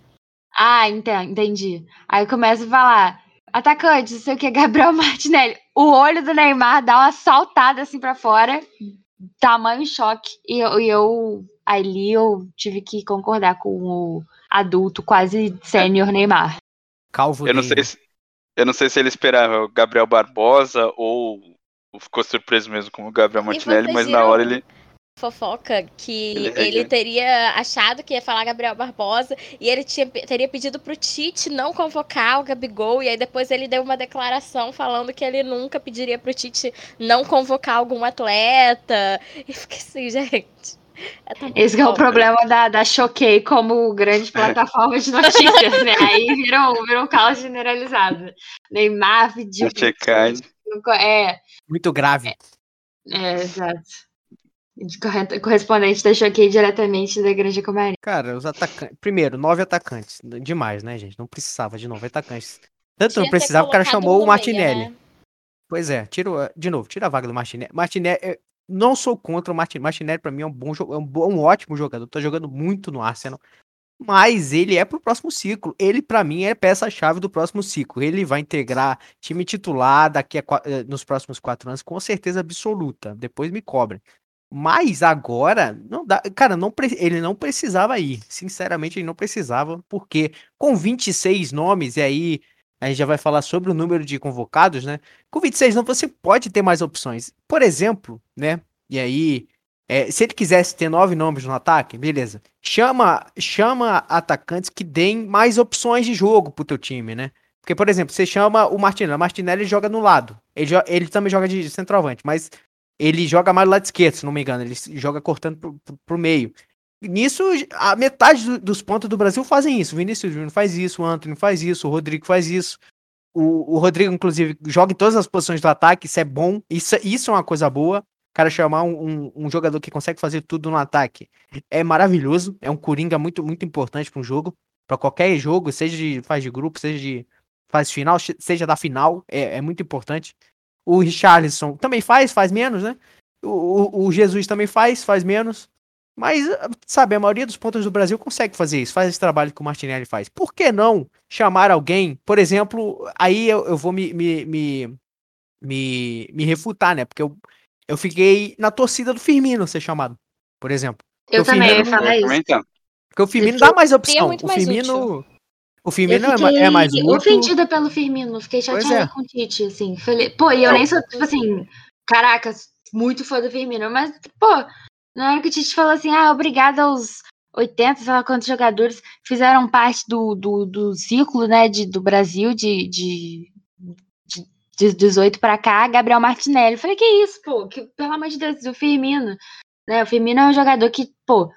Ah, entendi. Aí começa a falar, atacante, não sei o que, Gabriel Martinelli. O olho do Neymar dá uma saltada assim para fora, tamanho choque. E eu, eu, ali eu tive que concordar com o adulto, quase sênior Neymar. Calvo eu não sei se, eu não sei se ele esperava o Gabriel Barbosa ou ficou surpreso mesmo com o Gabriel Martinelli, mas na hora ele fofoca que ele, ele, teria achado que ia falar Gabriel Barbosa e ele tinha, teria pedido pro Tite não convocar o Gabigol e aí depois ele deu uma declaração falando que ele nunca pediria pro Tite não convocar algum atleta. E fiquei assim, gente. É Esse é o problema da, da Choquei como grande plataforma de notícias, né? Aí virou, virou um caos generalizado. Neymar pediu. É. Muito grave. É, é exato. Correspondente da Choquei diretamente da Grande Comarim. Cara, os atacantes. Primeiro, nove atacantes. Demais, né, gente? Não precisava de nove atacantes. Tanto Tinha não precisava, o cara chamou o Martinelli. Meia, né? Pois é, tira, de novo, tira a vaga do Martinelli. Martinelli, não sou contra o Martinelli. Martinelli, pra mim, é um bom é um, bom, um ótimo jogador. Tá jogando muito no Arsenal. Mas ele é pro próximo ciclo. Ele, para mim, é peça-chave do próximo ciclo. Ele vai integrar time titular daqui a, eh, nos próximos quatro anos, com certeza absoluta. Depois me cobrem. Mas agora, não dá. Cara, não, ele não precisava ir. Sinceramente, ele não precisava, porque com 26 nomes, e aí a gente já vai falar sobre o número de convocados, né? Com 26 não você pode ter mais opções. Por exemplo, né? E aí, é, se ele quisesse ter nove nomes no ataque, beleza. Chama, chama atacantes que deem mais opções de jogo pro teu time, né? Porque, por exemplo, você chama o Martinelli. O Martinelli joga no lado. Ele, ele também joga de centroavante, mas ele joga mais do lado esquerdo, se não me engano. Ele joga cortando pro, pro, pro meio. Nisso, a metade do, dos pontos do Brasil fazem isso. O Vinícius Júnior faz isso, o Antônio faz isso, o Rodrigo faz isso. O, o Rodrigo, inclusive, joga em todas as posições do ataque, isso é bom, isso, isso é uma coisa boa. O cara chamar um, um, um jogador que consegue fazer tudo no ataque é maravilhoso, é um coringa muito, muito importante para um jogo, para qualquer jogo, seja de fase de grupo, seja de fase final, seja da final, é, é muito importante. O Richarlison também faz, faz menos, né? O, o, o Jesus também faz, faz menos. Mas, sabe, a maioria dos pontos do Brasil consegue fazer isso, faz esse trabalho que o Martinelli faz. Por que não chamar alguém, por exemplo, aí eu, eu vou me, me, me, me, me refutar, né? Porque eu, eu fiquei na torcida do Firmino ser chamado, por exemplo. Eu Porque também ia Firmino- falar isso. Então, Porque o Firmino Eu dá mais opção. muito O Firmino. O Eu Firmino é, é mais útil. ofendida pelo Firmino, fiquei chateada é. com o Tite, assim. Falei, pô, e eu nem sou, tipo assim, caraca, muito fã do Firmino, mas, pô, na hora que o Tite falou assim, ah, obrigado aos 80, sei lá quantos jogadores fizeram parte do, do, do ciclo, né, de, do Brasil, de, de, de, de 18 pra cá, Gabriel Martinelli. Eu falei, que isso, pô, que, pelo amor de Deus, o Firmino, né, o Firmino é um jogador que, pô,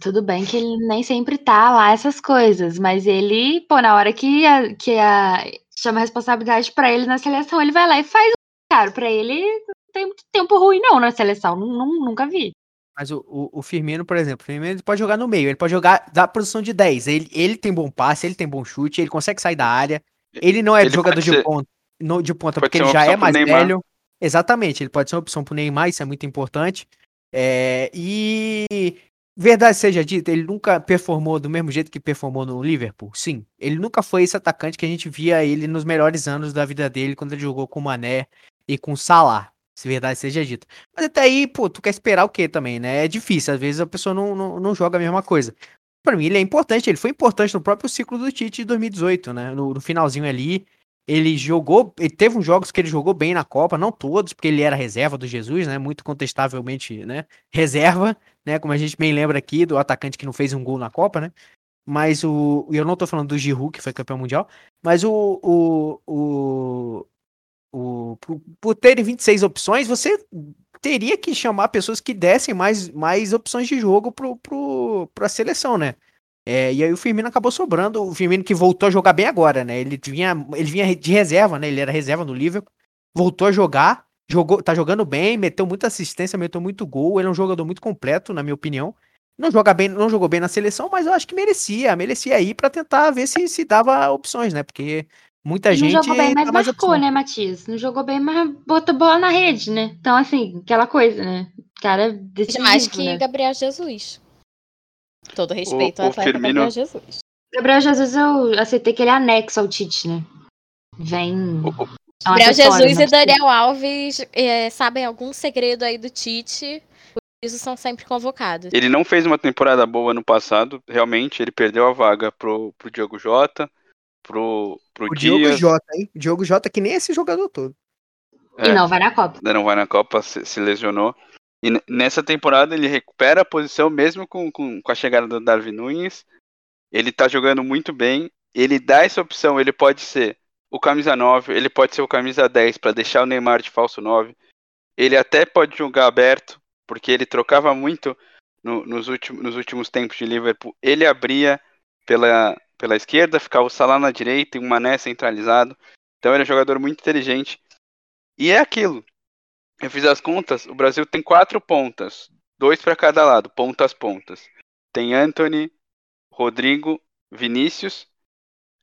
tudo bem que ele nem sempre tá lá essas coisas, mas ele, pô, na hora que a, que a chama a responsabilidade pra ele na seleção, ele vai lá e faz. Cara, pra ele não tem muito tempo ruim não na seleção, nu- nunca vi. Mas o, o, o Firmino, por exemplo, o Firmino ele pode jogar no meio, ele pode jogar da posição de 10. Ele, ele tem bom passe, ele tem bom chute, ele consegue sair da área. Ele não é Ele jogador de ser- ponta, no- de ponta porque ele já é mais velho. Exatamente, ele pode ser uma opção pro Neymar, isso é muito importante. É, e verdade seja dita, ele nunca performou do mesmo jeito que performou no Liverpool. Sim, ele nunca foi esse atacante que a gente via ele nos melhores anos da vida dele quando ele jogou com o Mané e com o Salah. Se verdade seja dita. Mas até aí, pô, tu quer esperar o quê também, né? É difícil, às vezes a pessoa não, não, não joga a mesma coisa. Pra mim, ele é importante, ele foi importante no próprio ciclo do Tite de 2018, né? No, no finalzinho ali, ele jogou, ele teve uns jogos que ele jogou bem na Copa, não todos, porque ele era reserva do Jesus, né? Muito contestavelmente, né? Reserva, né? Como a gente bem lembra aqui do atacante que não fez um gol na Copa, né? Mas o. Eu não tô falando do Giroud, que foi campeão mundial, mas o. o, o, o por, por terem 26 opções, você teria que chamar pessoas que dessem mais, mais opções de jogo pro, pro, pra seleção, né? É, e aí o Firmino acabou sobrando, o Firmino que voltou a jogar bem agora, né? Ele vinha, ele vinha de reserva, né? Ele era reserva no Liverpool, voltou a jogar, jogou, tá jogando bem, meteu muita assistência, meteu muito gol, ele é um jogador muito completo, na minha opinião. Não joga bem, não jogou bem na seleção, mas eu acho que merecia, merecia ir pra tentar ver se se dava opções, né? Porque muita não gente jogou bem, mas mais marcou, né, Matias? Não jogou bem, mas botou bola na rede, né? Então, assim, aquela coisa, né? O cara decisivo, Mais que né? Gabriel Jesus. Todo respeito o ao atleta Firmino- Gabriel Jesus. Gabriel Jesus, eu aceitei que ele é anexo ao Tite, né? Vem... o- o- é Gabriel Jesus e Daniel Alves eh, sabem algum segredo aí do Tite, por isso são sempre convocados. ele não fez uma temporada boa no passado, realmente, ele perdeu a vaga pro, pro Diogo Jota, pro, pro O Diogo Dias, Jota, hein? O Diogo Jota que nem esse jogador todo. E É. não vai na Copa. ainda não vai na Copa, se, se lesionou. E nessa temporada ele recupera a posição mesmo com, com, com a chegada do Darwin Nunes. Ele tá jogando muito bem. Ele dá essa opção, ele pode ser o camisa 9, ele pode ser o camisa 10 para deixar o Neymar de falso 9. Ele até pode jogar aberto, porque ele trocava muito no- nos, últimos, nos últimos tempos de Liverpool. Ele abria pela, pela esquerda, ficava o Salah na direita e um Mané centralizado. Então ele é um jogador muito inteligente. E é aquilo. Eu fiz as contas, o Brasil tem quatro pontas, dois para cada lado, pontas pontas. Tem Anthony, Rodrigo, Vinícius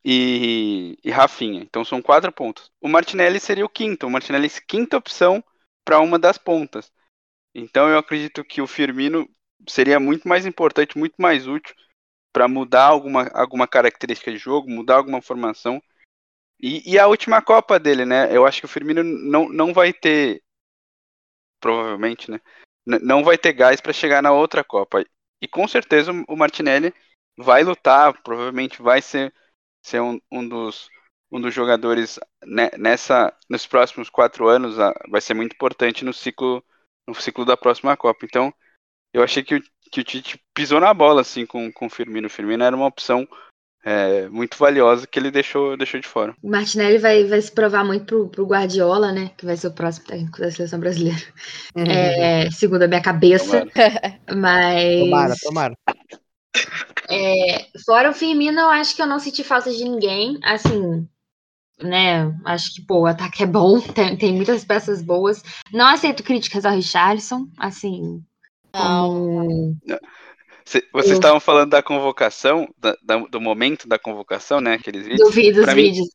e, e Rafinha. Então são quatro pontos. O Martinelli seria o quinto, o Martinelli é a quinta opção para uma das pontas. Então eu acredito que o Firmino seria muito mais importante, muito mais útil para mudar alguma, alguma característica de jogo, mudar alguma formação. E, e a última Copa dele, né? Eu acho que o Firmino não, não vai ter, provavelmente, né? N- não vai ter gás para chegar na outra Copa. E com certeza o- Martinelli vai lutar, provavelmente vai ser, ser um, um dos, um dos jogadores ne- nessa, nos próximos quatro anos, ah, vai ser muito importante no ciclo, no ciclo da próxima Copa. Então, eu achei que o, que o Tite pisou na bola assim com, com o Firmino. O Firmino era uma opção é, muito valiosa que ele deixou, deixou de fora. O Martinelli vai, vai se provar muito pro, pro Guardiola, né? Que vai ser o próximo técnico da seleção brasileira. É, segundo a minha cabeça. Tomara. Mas. Tomara, tomara. É, fora o Firmino, eu acho que eu não senti falta de ninguém. Assim, né? Acho que, pô, o ataque é bom, tem, tem muitas peças boas. Não aceito críticas ao Richarlison, assim. Vocês Eu- estavam falando da convocação, da- da- do momento da convocação, né? Aqueles vídeos. Duvido os Pra mim- vídeos.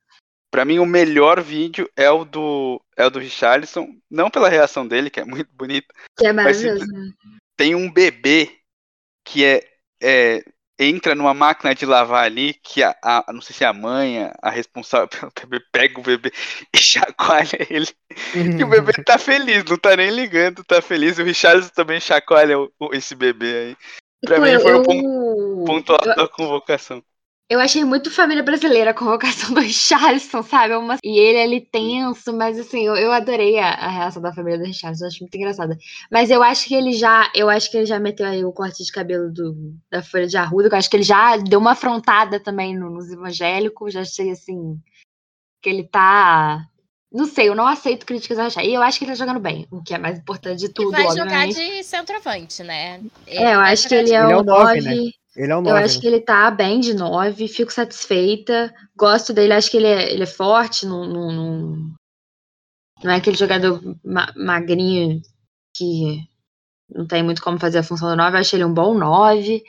Pra mim, o melhor vídeo é o do, é o do Richarlison. Não pela reação dele, que é muito bonito. Que é Mas maravilhoso. né? Tem um bebê que é, é- entra numa máquina de lavar ali, que a, a- não sei se é a mãe, a- responsável pelo bebê, pega o bebê e chacoalha ele. E o bebê tá feliz, não tá nem ligando, tá feliz. E o Richarlison também chacoalha o- o- esse bebê aí. Pra Pô, mim foi o eu, ponto, ponto alto eu- da convocação. Eu achei muito família brasileira a convocação do Richarlison, sabe? É uma- E ele ali tenso, mas assim, eu, eu adorei a, a reação da família do Richarlison, eu acho muito engraçada. Mas eu acho que ele já, eu acho que ele já meteu aí o corte de cabelo do, da Folha de Arruda, que eu acho que ele já deu uma afrontada também no- nos evangélicos, já achei assim, que ele tá... Não sei, eu não aceito críticas a Richarlison. E eu acho que ele tá jogando bem, o que é mais importante de tudo, vai jogar obviamente. de centroavante, né? É, eu vai acho que jogar ele é, Ele é o o nove, 9. né? Ele é Eu 9. acho que ele tá bem de 9, fico satisfeita. Gosto dele, acho que ele é, ele é forte, não, não, não, não é aquele jogador ma- magrinho que não tem muito como fazer a função do 9. Acho ele um bom 9.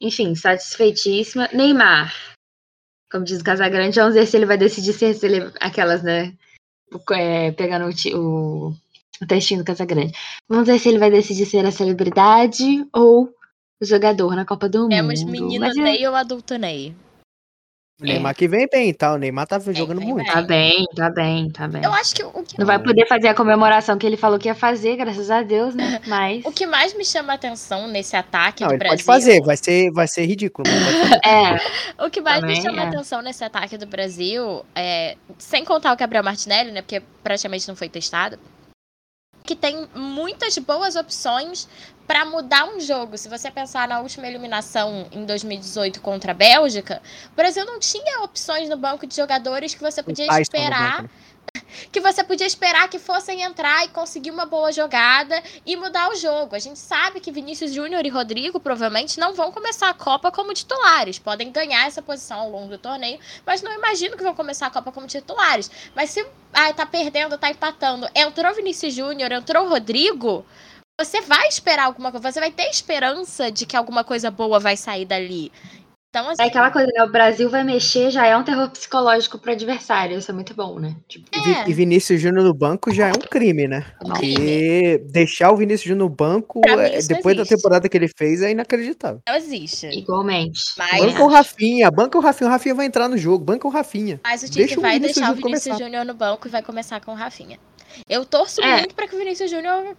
Enfim, satisfeitíssima. Neymar, como diz o Casagrande, vamos ver se ele vai decidir ser se ele- aquelas, né? é, pegando o, o, o textinho do Casagrande. Vamos ver se ele vai decidir ser a celebridade ou jogador na Copa do Temos Mundo. menino Mas é- Ney ou adulto Ney? O Neymar que vem bem, tá? O Neymar tá jogando muito. bem. Tá bem, tá bem, tá bem. Eu acho que o que, Não vai poder fazer a comemoração que ele falou que ia fazer, graças a Deus, né? Mas. o que mais me chama a atenção nesse ataque Não, do ele Brasil. pode fazer, vai ser, vai ser ridículo. fazer. É, O que mais me Também chama a é. atenção nesse ataque do Brasil, é, sem contar o Gabriel Martinelli, né? Porque praticamente não foi testado. Que tem muitas boas opções pra mudar um jogo. Se você pensar na última eliminação em 2018 contra a Bélgica, o Brasil não tinha opções no banco de jogadores que você podia esperar que você podia esperar que fossem entrar e conseguir uma boa jogada e mudar o jogo. A gente sabe que Vinícius Júnior e Rodrigo provavelmente não vão começar a Copa como titulares. Podem ganhar essa posição ao longo do torneio, mas não imagino que vão começar a Copa como titulares. Mas se ah, tá perdendo, tá empatando, entrou Vinícius Júnior, entrou Rodrigo, você vai esperar alguma coisa, você vai ter esperança de que alguma coisa boa vai sair dali. Então, assim, é aquela coisa, né? O Brasil vai mexer, já é um terror psicológico pro adversário. Isso é muito bom, né? Tipo, E É. E Vinícius Júnior no banco já é um crime, né? Um Porque deixar o Vinícius Júnior no banco, é, depois da temporada que ele fez, é inacreditável. não existe. igualmente. Mas- Banca o Rafinha, banca o Rafinha, o Rafinha vai entrar no jogo, banca o Rafinha. Mas o Tite Deixa o vai Vinícius deixar o Vinícius. Júnior no banco e vai começar com o Rafinha. Eu torço É. muito para que o Vinícius Júnior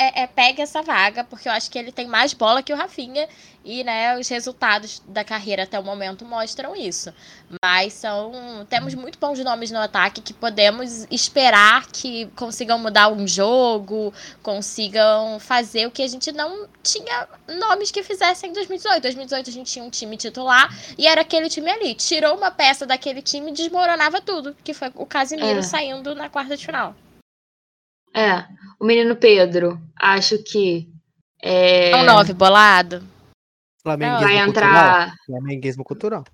é, é, pegue essa vaga, porque eu acho que ele tem mais bola que o Rafinha. E, né, os resultados da carreira até o momento mostram isso. Mas são. Temos muito bons nomes no ataque que podemos esperar que consigam mudar um jogo, consigam fazer o que a gente não tinha nomes que fizessem em 2018. 2018 a gente tinha um time titular e era aquele time ali. Tirou uma peça daquele time e desmoronava tudo. Que foi o Casimiro É. saindo na quarta de final. É. O menino Pedro, acho que. É, É um 9 bolado. Flamenguismo vai cultural. entrar. Flamenguismo cultural.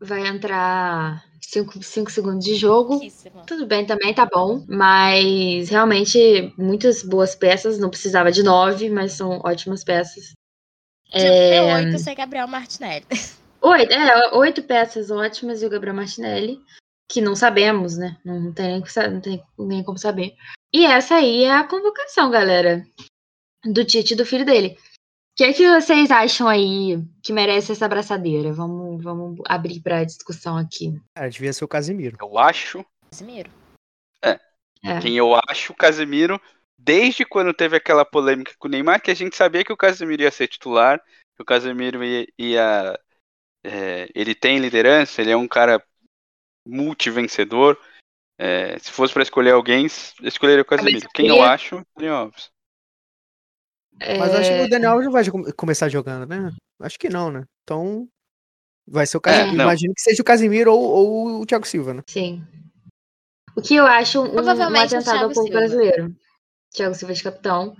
Vai entrar 5 segundos de jogo. Pouquíssimo. Tudo bem também, tá bom. Mas realmente, muitas boas peças. Não precisava de nove, mas são ótimas peças. Tinha É, que ter oito sem Gabriel Martinelli. Oito, é, oito peças ótimas e o Gabriel Martinelli, que não sabemos, né? Não tem nem, não tem nem como saber. E essa aí é a convocação, galera, do Tite e do filho dele. O que é que vocês acham aí que merece essa abraçadeira? Vamos, vamos abrir para discussão aqui. Cara, devia ser o Casimiro. Eu acho, Casimiro. É. quem eu acho, o Casemiro, desde quando teve aquela polêmica com o Neymar, que a gente sabia que o Casemiro ia ser titular, que o Casemiro ia. ia- é, ele tem liderança, ele é um cara multivencedor. É, se fosse para escolher alguém, escolheria o Casemiro. Quem eu acho, Dani Alves. Mas acho que É, o Daniel Alves não vai come- começar jogando, né? Acho que não, né? Então. Vai ser o É, Casimiro. não. Imagino que seja o Casimiro ou, ou o Thiago Silva, né? Sim. O que eu acho um, um Provavelmente o atentado ao povo Silva. brasileiro. Thiago Silva de capitão.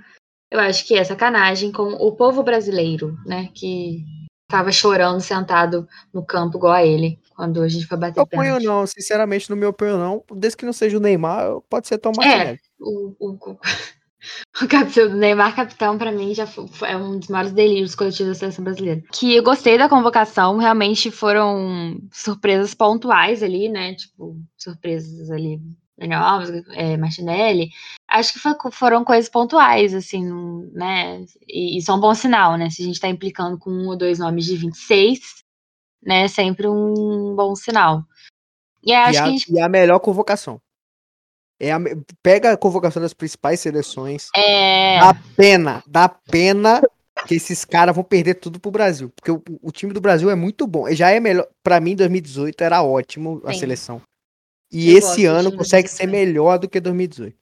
Eu acho que é sacanagem com o povo brasileiro, né? Que tava chorando sentado no campo igual a ele, quando a gente foi bater Eu pênalti. não, sinceramente, no meu opinião, não. Desde que não seja o Neymar, pode ser Tom É. O, o- o- O capitão do Neymar, capitão, pra mim, já foi, é um dos maiores delírios coletivos da seleção brasileira. Que eu gostei da convocação, realmente foram surpresas pontuais ali, né? Tipo, surpresas ali. Daniel Alves, é, Martinelli. Acho que foi, foram coisas pontuais, assim, né? E isso é um bom sinal, né? Se a gente tá implicando com um ou dois nomes de 26, né? Sempre um bom sinal. E, acho e, a, que a gente... e a melhor convocação. É a, pega a convocação das principais seleções. É. Dá pena, dá pena que esses caras vão perder tudo pro Brasil. Porque o, o, time do Brasil é muito bom. Já é melhor. Pra mim, 2018 era ótimo a Sim. seleção. E Eu esse ano consegue ser melhor do que 2018.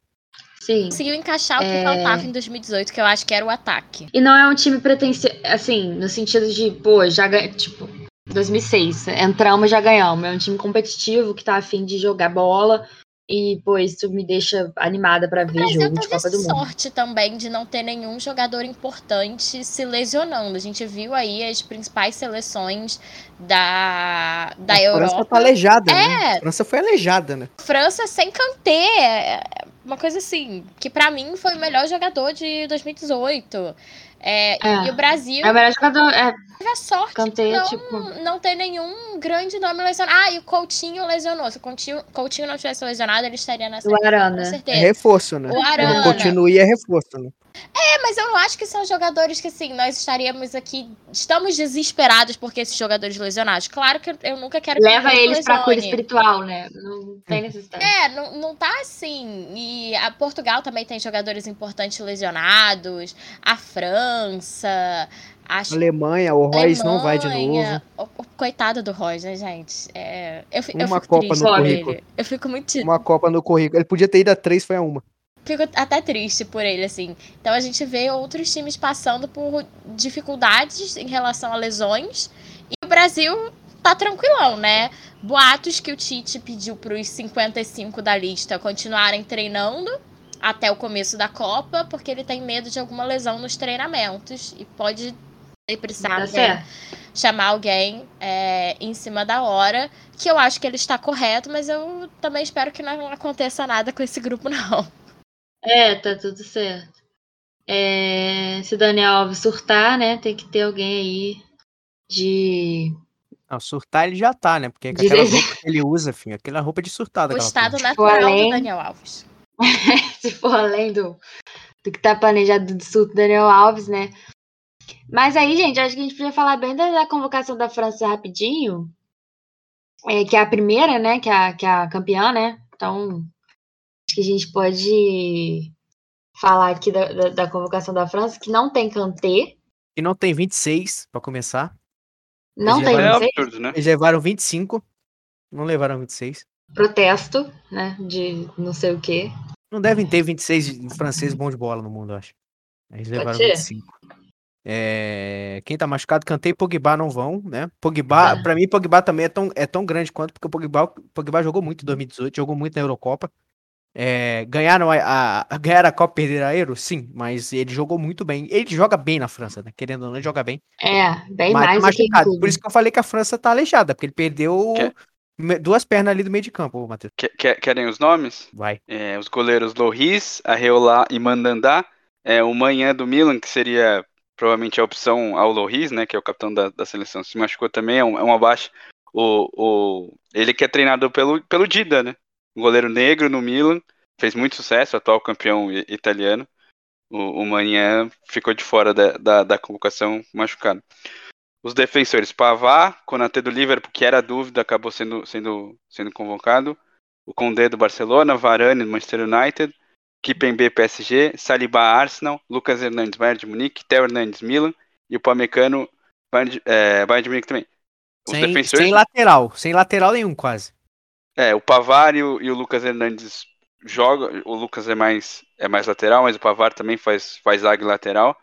Sim. Conseguiu encaixar o que é... faltava em 2018, que eu acho que era o ataque. E não é um time pretensioso, assim, no sentido de, pô, já ganha, tipo, 2006, entramos já ganhamos. É um time competitivo que tá afim de jogar bola, e, pô, isso me deixa animada para ver jogo de Copa do Mundo. sorte também de não ter nenhum jogador importante se lesionando. A gente viu aí as principais seleções da, da a Europa. A França tá aleijada, né? é. né? A França foi aleijada, né? França sem Kanté. É uma coisa assim, que para mim foi o melhor jogador de 2018. É, é. E o Brasil. É o melhor jogador. É. Teve a sorte Cantei, de não, tipo... não ter nenhum grande nome lesionado. Ah, e o Coutinho lesionou. Se o Coutinho, Coutinho não tivesse lesionado, ele estaria nessa. O Arana. Com certeza. É reforço, né? O Arana. Continue é reforço, né? É, mas eu não acho que são jogadores que, assim, nós estaríamos aqui. Estamos desesperados porque esses jogadores lesionados. Claro que eu nunca quero que Leva eles lesione. pra cura espiritual, né? Não tem necessidade. É, não, não tá assim. E a Portugal também tem jogadores importantes lesionados. A França. Acho... Alemanha, o Royce não vai de novo. O, o, coitado do Royce, né, gente? É, eu, uma eu fico Copa no currículo. Ele. Eu fico muito. Uma Copa no currículo. Ele podia ter ido a três, foi a uma fico até triste por ele, assim. Então a gente vê outros times passando por dificuldades em relação a lesões. E o Brasil tá tranquilão, né? Boatos que o Tite pediu para os 55 da lista continuarem treinando até o começo da Copa, porque ele tem medo de alguma lesão nos treinamentos e pode precisar né, chamar alguém é, em cima da hora, que eu acho que ele está correto, mas eu também espero que não aconteça nada com esse grupo, não. É, tá tudo certo. É, se Daniel Alves surtar, né, tem que ter alguém aí de. Não, surtar ele já tá, né? Porque é aquela roupa que ele usa, enfim, aquela roupa de surtada. O estado natural além... do Daniel Alves. se for além do, do que tá planejado do surto do Daniel Alves, né? Mas aí, gente, acho que a gente podia falar bem da, da convocação da França rapidinho. É, que é a primeira, né? Que é a, que é a campeã, né? Então, que a gente pode falar aqui da, da, da convocação da França, que não tem Kanté. E não tem 26, para começar. Não Eles tem levaram, 26? É absurdo, né? Eles levaram 25, não levaram 26. Protesto, né, de não sei o quê. Não devem ter 26 franceses bons de bola no mundo, eu acho. Eles levaram 25. É... Quem tá machucado, Cantei e Pogba não vão, né? Pogba, ah. para mim, Pogba também é tão, é tão grande quanto, porque o Pogba, Pogba jogou muito em 2018, jogou muito na Eurocopa. É, ganharam a, a, ganhar a Copa perder a Euro? Sim, mas ele jogou muito bem. Ele joga bem na França, né? Querendo ou não, ele joga bem. É, bem mas, mais. Machucado. Por isso que eu falei que a França tá aleijada, porque ele perdeu Quer... duas pernas ali do meio de campo, Matheus. Quer, querem os nomes? Vai. É, os goleiros Loris, Arreola e Mandandá. É, o Manhã do Milan, que seria provavelmente a opção ao Loris, né? Que é o capitão da, da seleção, se machucou também, é, um, é uma baixa. O, o, ele que é treinado pelo, pelo Dida, né? Um goleiro negro no Milan, fez muito sucesso, atual campeão italiano. O, o Manhã ficou de fora da, da, da convocação machucado. Os defensores, Pavá, Konaté do Liverpool, que era dúvida, acabou sendo, sendo, sendo convocado. O Condé do Barcelona, Varane do Manchester United, Kipembe PSG, Saliba Arsenal, Lucas Hernandes Bayern de Munique, Theo Hernandes Milan e o Pamecano Bayern, é, Bayern de Munique também. Os sem, defensores... sem lateral, sem lateral nenhum quase. É, o Pavar e o, e o Lucas Hernandes jogam. O Lucas é mais, é mais lateral, mas o Pavar também faz, faz zaga lateral.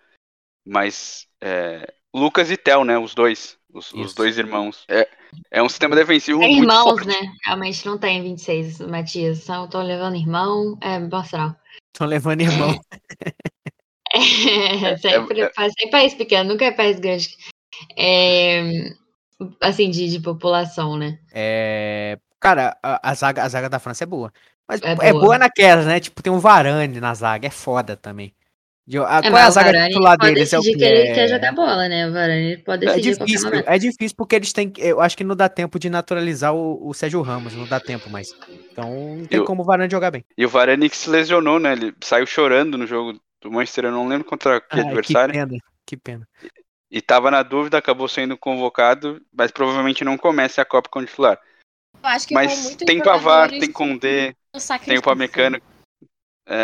Mas é, Lucas e Tel, né? Os dois. Os, os, dois irmãos. É, é um sistema defensivo tem muito irmãos, forte. né? Realmente não tem 26, Matias. Estão levando irmão. É, mostrar. Estão levando irmão. É, sempre, é, é, sempre país pequeno, nunca é país grande. É, assim, de, de população, né? É, Cara, a, a, zaga, a zaga da França é boa. Mas É é boa. boa, naquelas, né? Tipo, tem um Varane na zaga, é foda também. De- a- É, qual é a zaga titular deles? É o que que ele é... quer jogar bola, né? O Varane pode É decidir qualquer difícil, é difícil porque eles têm. Eu acho que não dá tempo de naturalizar o, o Sérgio Ramos, não dá tempo mais. Então não tem Eu- como o Varane jogar bem. E o Varane que se lesionou, né? Ele saiu chorando no jogo do Manchester, eu não lembro contra que que adversário. pena, que pena. E tava na dúvida, acabou sendo convocado, mas provavelmente não começa a Copa com titular. Eu acho que com Mas tem Pavar, tem Condé, tem o Pamecano.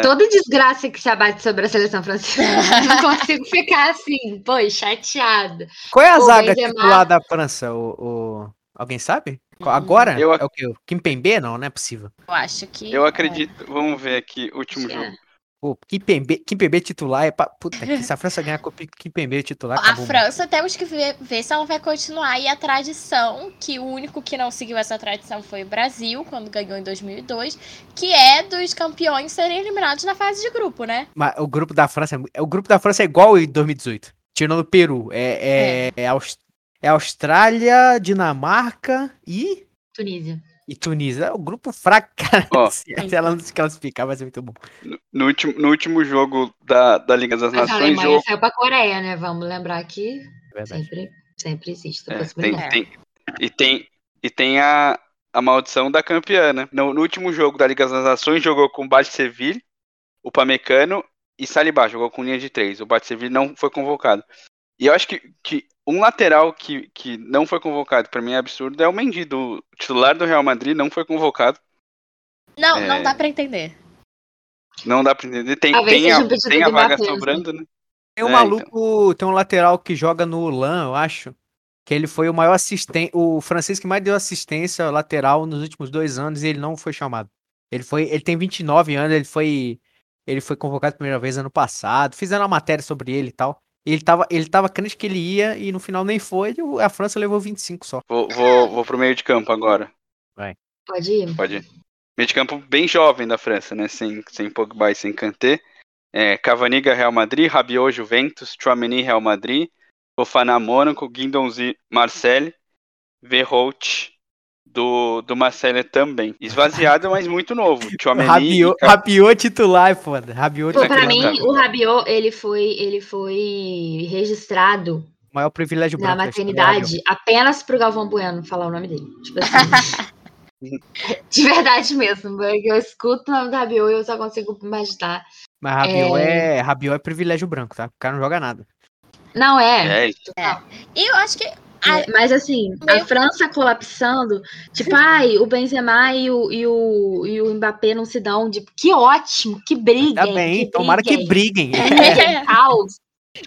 Toda desgraça que se abate sobre a seleção francesa. Não consigo ficar assim, pô, chateada. Qual é a O zaga Benzema- titular da França? O, o- Alguém sabe? Qual- Agora? Eu ac- É o quê? O Kimpembe? Não, não é possível. Eu acho que. Eu acredito, vamos ver aqui, último Acho que jogo. Pô, Kimpembe, Kimpembe titular é pra... Puta, que se a França ganhar com o Kimpembe titular, A. França temos que ver, ver se ela vai continuar aí a tradição, que o único que não seguiu essa tradição foi o Brasil, quando ganhou em 2002, que é dos campeões serem eliminados na fase de grupo, né? Mas o grupo da França é, é- o grupo da França é igual em 2018. Tirando o Peru. É, é, é, Aus- é Austrália, Dinamarca e, Tunísia. E Tunísia. É o grupo fraco, cara. Ó. Se ela não se classificar, vai ser muito bom. No, no último, no último jogo da, da Liga das Mas a Nações, Alemanha jogou, saiu pra Coreia, né? Vamos lembrar que É verdade. sempre, sempre existe a é, tem, possibilidade. tem, e tem, e tem a, a maldição da campeã, né? No, no último jogo da Liga das Nações, jogou com o Bate Seville, o Pamecano e Salibá, jogou com linha de três. O Bate Seville não foi convocado. E eu acho que, que um lateral que, que não foi convocado, pra mim é absurdo, é o Mendy, do titular do Real Madrid, não foi convocado. Não, É. não dá pra entender. Não dá pra entender. Tem, Talvez tem a, tem a vaga Mbappé, sobrando, né? Tem um É, maluco, tem um lateral que joga no LAN, eu acho. Que ele foi o maior assistente, o francês que mais deu assistência lateral nos últimos dois anos e ele não foi chamado. Ele foi, ele tem 29 anos, ele foi, ele foi convocado a primeira vez ano passado. Fizeram uma matéria sobre ele e tal. Ele tava, ele tava crente que ele ia e no final nem foi. e A França levou 25 só. Vou, vou, vou pro meio de campo agora. Pode ir? Pode ir. Meio de campo bem jovem da França, né? Sem, sem Pogba e sem Kanté. É, Cavaniga, Real Madrid. Rabiot, Juventus. Chouameni, Real Madrid. Fofana, Mônaco. Guindonzi, Marseille. Verhout, do, do Marseille também. Esvaziado, mas muito novo. Rabiot, e Rabiot titular, é foda. Rabiot Pô, titular. pra mim, o Rabiot, ele foi, ele foi registrado O maior privilégio na branco maternidade apenas pro Galvão Bueno falar o nome dele. Tipo assim. de verdade mesmo. porque Eu escuto o nome do Rabiot e eu só consigo imaginar. Mas Rabiot é... Rabiot é privilégio branco, tá? O cara não joga nada. Não é. É, E eu acho que. A- Mas assim, a França colapsando, tipo, ai, o Benzema e o, e o, e o Mbappé não se dão, tipo, que ótimo, que briguem. Tá bem, que tomara que briguem. briguem. briguem, caos,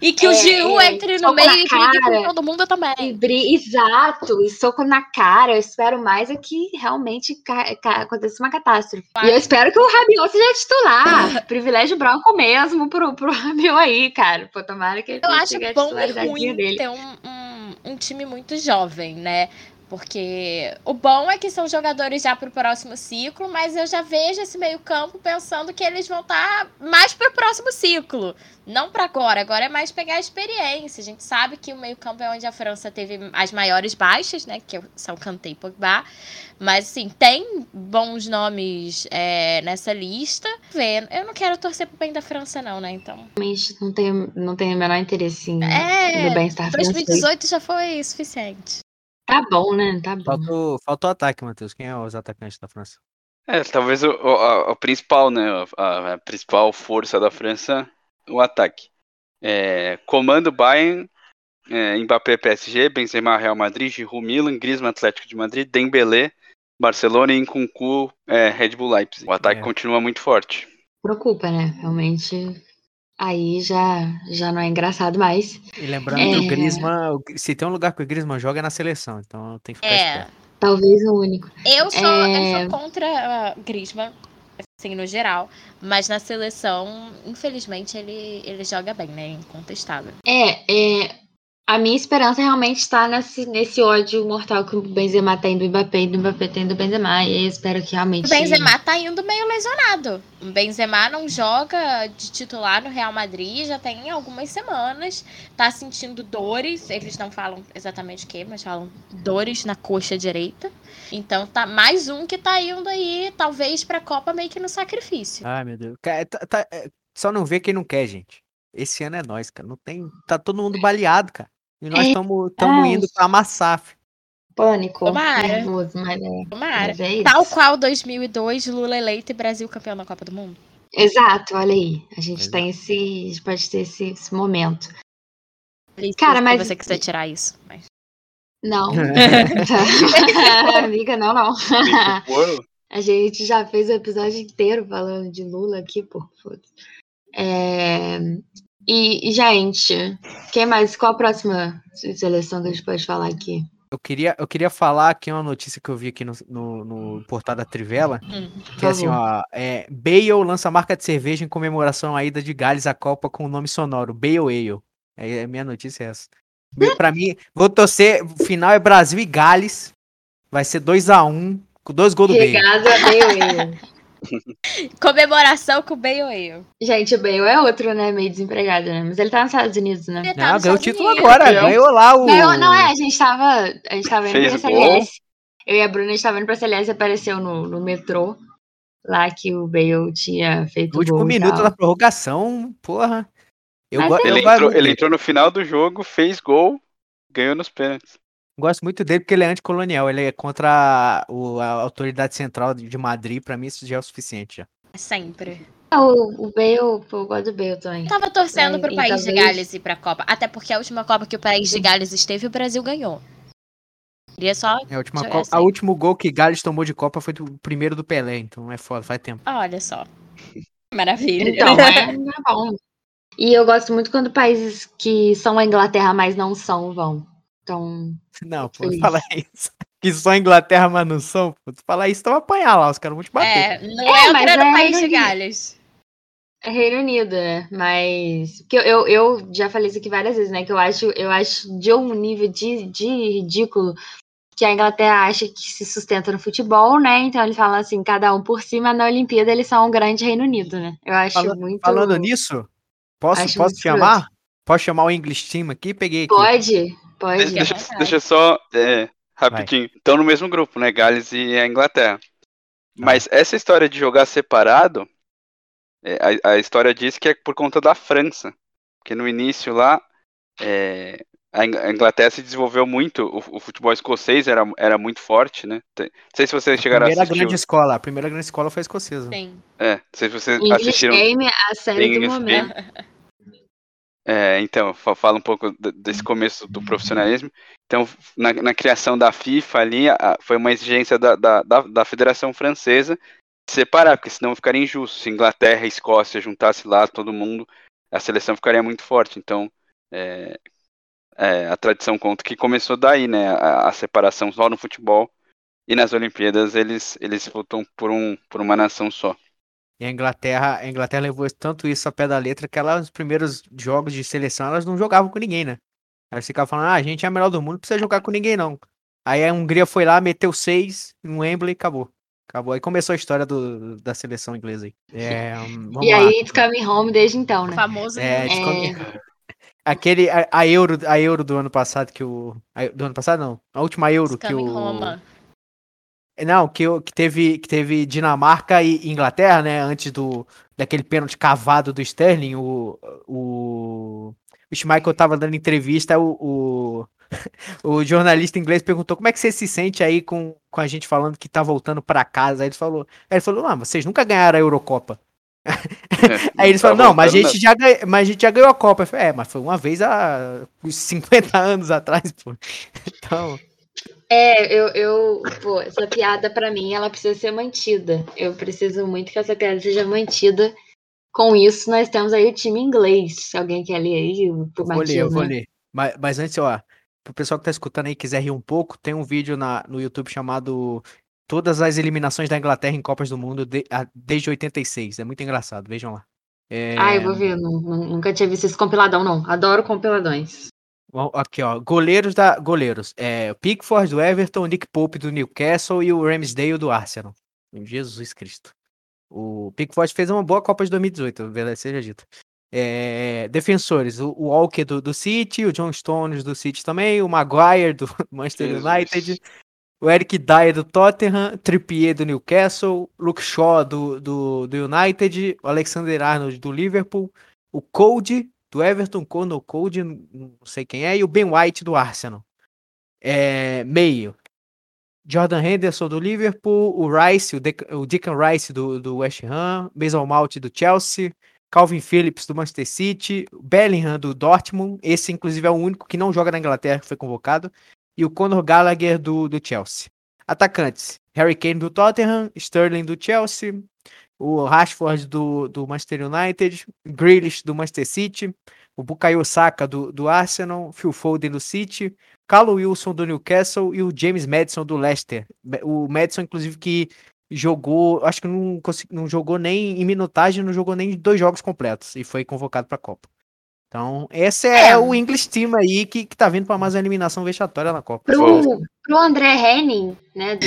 E que o É, Giroud é, entre no meio e brigue com todo mundo também. e bri- exato, e soco na cara. Eu espero mais é que realmente ca- ca- aconteça uma catástrofe. E eu espero que o Rabiot seja titular. Privilégio branco mesmo pro, pro Rabiot aí, cara. Pô, tomara que ele Eu acho bom e ruim dele. ter um, um, um time muito jovem, né? Porque o bom é que são jogadores já pro próximo ciclo, mas eu já vejo esse meio-campo pensando que eles vão estar mais pro próximo ciclo. Não para agora, agora é mais pegar a experiência. A gente sabe que o meio-campo é onde a França teve as maiores baixas, né? Que são Kanté e Pogba. Mas, assim, tem bons nomes é, nessa lista. Vê, Eu não quero torcer pro bem da França, não, né? Então. Realmente não tenho, não tenho o menor interesse em, É, no bem-estar francês. 2018 já foi suficiente. Tá bom, né? Tá bom. Faltou, faltou ataque, Matheus. Quem é os atacantes da França? É, talvez o, o, a- o principal, né? A, a principal força da França, o ataque. É, comando Bayern, é, Mbappé PSG, Benzema Real Madrid, Giroud Milan, Griezmann Atlético de Madrid, Dembélé, Barcelona e Nkunku é, Red Bull Leipzig. O ataque É. continua muito forte. Preocupa, né? Realmente. Aí já, já não é engraçado mais. E lembrando É. que o Griezmann, o- se tem um lugar que o Griezmann joga é na seleção, então tem que ficar É. esperto. Talvez o único. Eu sou, É. eu sou contra uh, Griezmann, assim, no geral. Mas na seleção, infelizmente, ele, ele joga bem, né? Incontestável. É, é. A minha esperança realmente está nesse, nesse ódio mortal que o Benzema tem do Mbappé e do Mbappé tem do Benzema. E eu espero que realmente. O Benzema tá indo meio lesionado. O Benzema não joga de titular no Real Madrid já tem algumas semanas. Tá sentindo dores. Eles não falam exatamente o que, mas falam dores na coxa direita. Então tá mais um que tá indo aí, talvez, pra Copa meio que no sacrifício. Ai, meu Deus. Tá- tá- é, só não vê quem não quer, gente. Esse ano é nós, cara. Não tem. Tá todo mundo baleado, cara. E nós É estamos verdade. indo pra amassar. fi. Pânico. Tomara. Nervoso, mas é. Tomara. Mas é isso. Tal qual 2002, Lula eleito e Brasil campeão da Copa do Mundo. Exato, olha aí. A gente Pois é. tem esse. A gente pode ter esse, esse momento. Feliz Cara, se mas- você quiser tirar isso. Mas... Não. Amiga, não, não. A gente já fez o episódio inteiro falando de Lula aqui, pô. foda-se. É... E, gente, quem mais? Qual a próxima seleção que a gente pode falar aqui? Eu queria, eu queria falar aqui uma notícia que eu vi aqui no, no, no portal da Trivela. Hum. Que é assim, ó. É, Bale lança marca de cerveja em comemoração à ida de Gales à Copa com o nome sonoro. Bale Ale. É, a minha notícia é essa. Be- Pra mim, vou torcer. O final é Brasil e Gales. Vai ser 2x1 com dois gols do Bale. Regado a Bale. Comemoração com o Bale eu. Gente, o Bale é outro, né? Meio desempregado, né? Mas ele tá nos Estados Unidos, né? Ele tá Não, ganhou o título Unidos. agora. Ganhou lá o. Não, não é, a gente tava. A gente tava indo Fez pra? CLS. Eu e a Bruna a gente tava indo pra CLS e apareceu no, no metrô. Lá que o Bale tinha feito No último gol e minuto tal. da prorrogação, porra. Eu, go- é- eu Ele entrou, ele entrou no final do jogo, fez gol, ganhou nos pênaltis. Gosto muito dele porque ele é anticolonial. Ele é contra o- a autoridade central de de Madrid. Pra mim, isso já é o suficiente. Já. Sempre. O, o Bale, pô, eu gosto do Bale também. Eu tava torcendo É, pro país de talvez- Gales ir pra Copa. Até porque a última Copa que o país de Gales esteve, o Brasil ganhou. Queria só. É, a, última Deixa eu co- ver essa a último gol que Gales tomou de Copa foi do primeiro do Pelé, então é foda, faz tempo. Olha só. Maravilha. Então, é, é bom. E eu gosto muito quando países que são a Inglaterra, mas não são, vão. Então, Não, pô, Feliz. fala isso. Que só a Inglaterra, mas não são. Pô, tu falar isso, vai apanhar lá, os caras vão te bater. É, não É, entra mas no é país de. Gales. é Reino Unido, né? Mas. Porque eu, eu, eu já falei isso aqui várias vezes, né? Que eu acho, eu acho de um nível de, de ridículo que a Inglaterra acha que se sustenta no futebol, né? Então eles falam assim, cada um por cima, na Olimpíada eles são um grande Reino Unido, né? Eu acho Fala- muito. Falando nisso, posso, Acho posso chamar? Posso chamar o English Team aqui? Peguei aqui. Pode, pode. À Deixa, deixa eu só, é, rapidinho. Estão no mesmo grupo, né? Gales e a Inglaterra. Mas essa história de jogar separado, é, a, a história diz que é por conta da França. Porque no início lá, é, a Ing- a Inglaterra se desenvolveu muito, o, o futebol escocês era, era muito forte, né? Tem- Não sei se vocês A chegaram a primeira assistir. grande escola. A primeira grande escola foi a escocesa. Sim. É, não sei se vocês English assistiram. Game, a série do momento. É, então, fa- fala um pouco desse começo do profissionalismo. Então, na, na criação da FIFA ali, a- foi uma exigência da, da, da, da Federação Francesa separar, porque senão ficaria injusto. Se Inglaterra e Escócia juntasse lá todo mundo, a seleção ficaria muito forte. Então, é, é, a tradição conta que começou daí, né? A, a separação só no futebol. E nas Olimpíadas eles, eles lutam por, um, por uma nação só. E a Inglaterra, a Inglaterra levou tanto isso a pé da letra que ela, nos primeiros jogos de seleção, elas não jogavam com ninguém, né? Elas ficavam falando, ah, a gente é a melhor do mundo, não precisa jogar com ninguém, não. Aí a Hungria foi lá, meteu seis no Wembley e acabou. Acabou. Aí começou a história do, da seleção inglesa aí. É, vamos E lá. aí, it's coming home desde então, O né? famoso. É, É, de qualquer- Aquele, a, a Euro, a Euro do ano passado que o. a- do ano passado não. A última Euro que o. Roma. Não, que, que teve que teve Dinamarca e Inglaterra, né? Antes do daquele pênalti cavado do Sterling, o o, o Schmeichel tava dando entrevista, o, o, o jornalista inglês perguntou como é que você se sente aí com, com a gente falando que tá voltando pra casa. Aí ele falou, aí ele falou, não, vocês nunca ganharam a Eurocopa. Aí eles Tá falaram, não, mas a gente já ganhou, mas a gente já ganhou a Copa. Falei, é, mas foi uma vez há uns 50 anos atrás, pô. Então, É, eu, eu, pô, essa piada pra mim, ela precisa ser mantida. Eu preciso muito que essa piada seja mantida. Com isso, nós temos aí o time inglês. Se alguém quer ler aí, o Eu vou ler, eu vou ler. Mas, mas antes, ó, pro pessoal que tá escutando aí e quiser rir um pouco, tem um vídeo na, no YouTube chamado Todas as eliminações da Inglaterra em Copas do Mundo de- a- desde 86. É muito engraçado, vejam lá. É, Ah, eu vou ver. nu- nunca tinha visto esse compiladão, não. Adoro compiladões. Aqui, ó. Goleiros da. Goleiros. É, Pickford do Everton, Nick Pope do Newcastle e o Ramsdale do Arsenal. Jesus Cristo. O Pickford fez uma boa Copa de 2018, verdade seja dito. É, defensores, o, Walker do, do City, o John Stones do City também, o Maguire do Manchester Jesus. United, o Eric Dyer do Tottenham, Trippier do Newcastle, Luke Shaw do, do, do United, o Alexander Arnold do Liverpool, o Cody do Everton, Conor Cody, não sei quem é, e o Ben White do Arsenal. É, meio. Jordan Henderson do Liverpool, o Rice, o, De o Deacon Rice do, do West Ham, Mason Mount do Chelsea, Calvin Phillips do Manchester City, Bellingham do Dortmund, esse inclusive é o único que não joga na Inglaterra que foi convocado, e o Conor Gallagher do, do Chelsea. Atacantes: Harry Kane do Tottenham, Sterling do Chelsea, o Rashford do, do Manchester United, Grealish do Manchester City, o Bukayo Saka do, do Arsenal, Phil Foden do City, Carlo Wilson do Newcastle e o James Madison do Leicester. O Madison, inclusive, que jogou, acho que não, não jogou nem em minutagem, não jogou nem dois jogos completos e foi convocado para a Copa. Então, esse é, é, o English Team aí que, que tá vindo para mais uma eliminação vexatória na Copa. Pro, pro André Henning, né, do,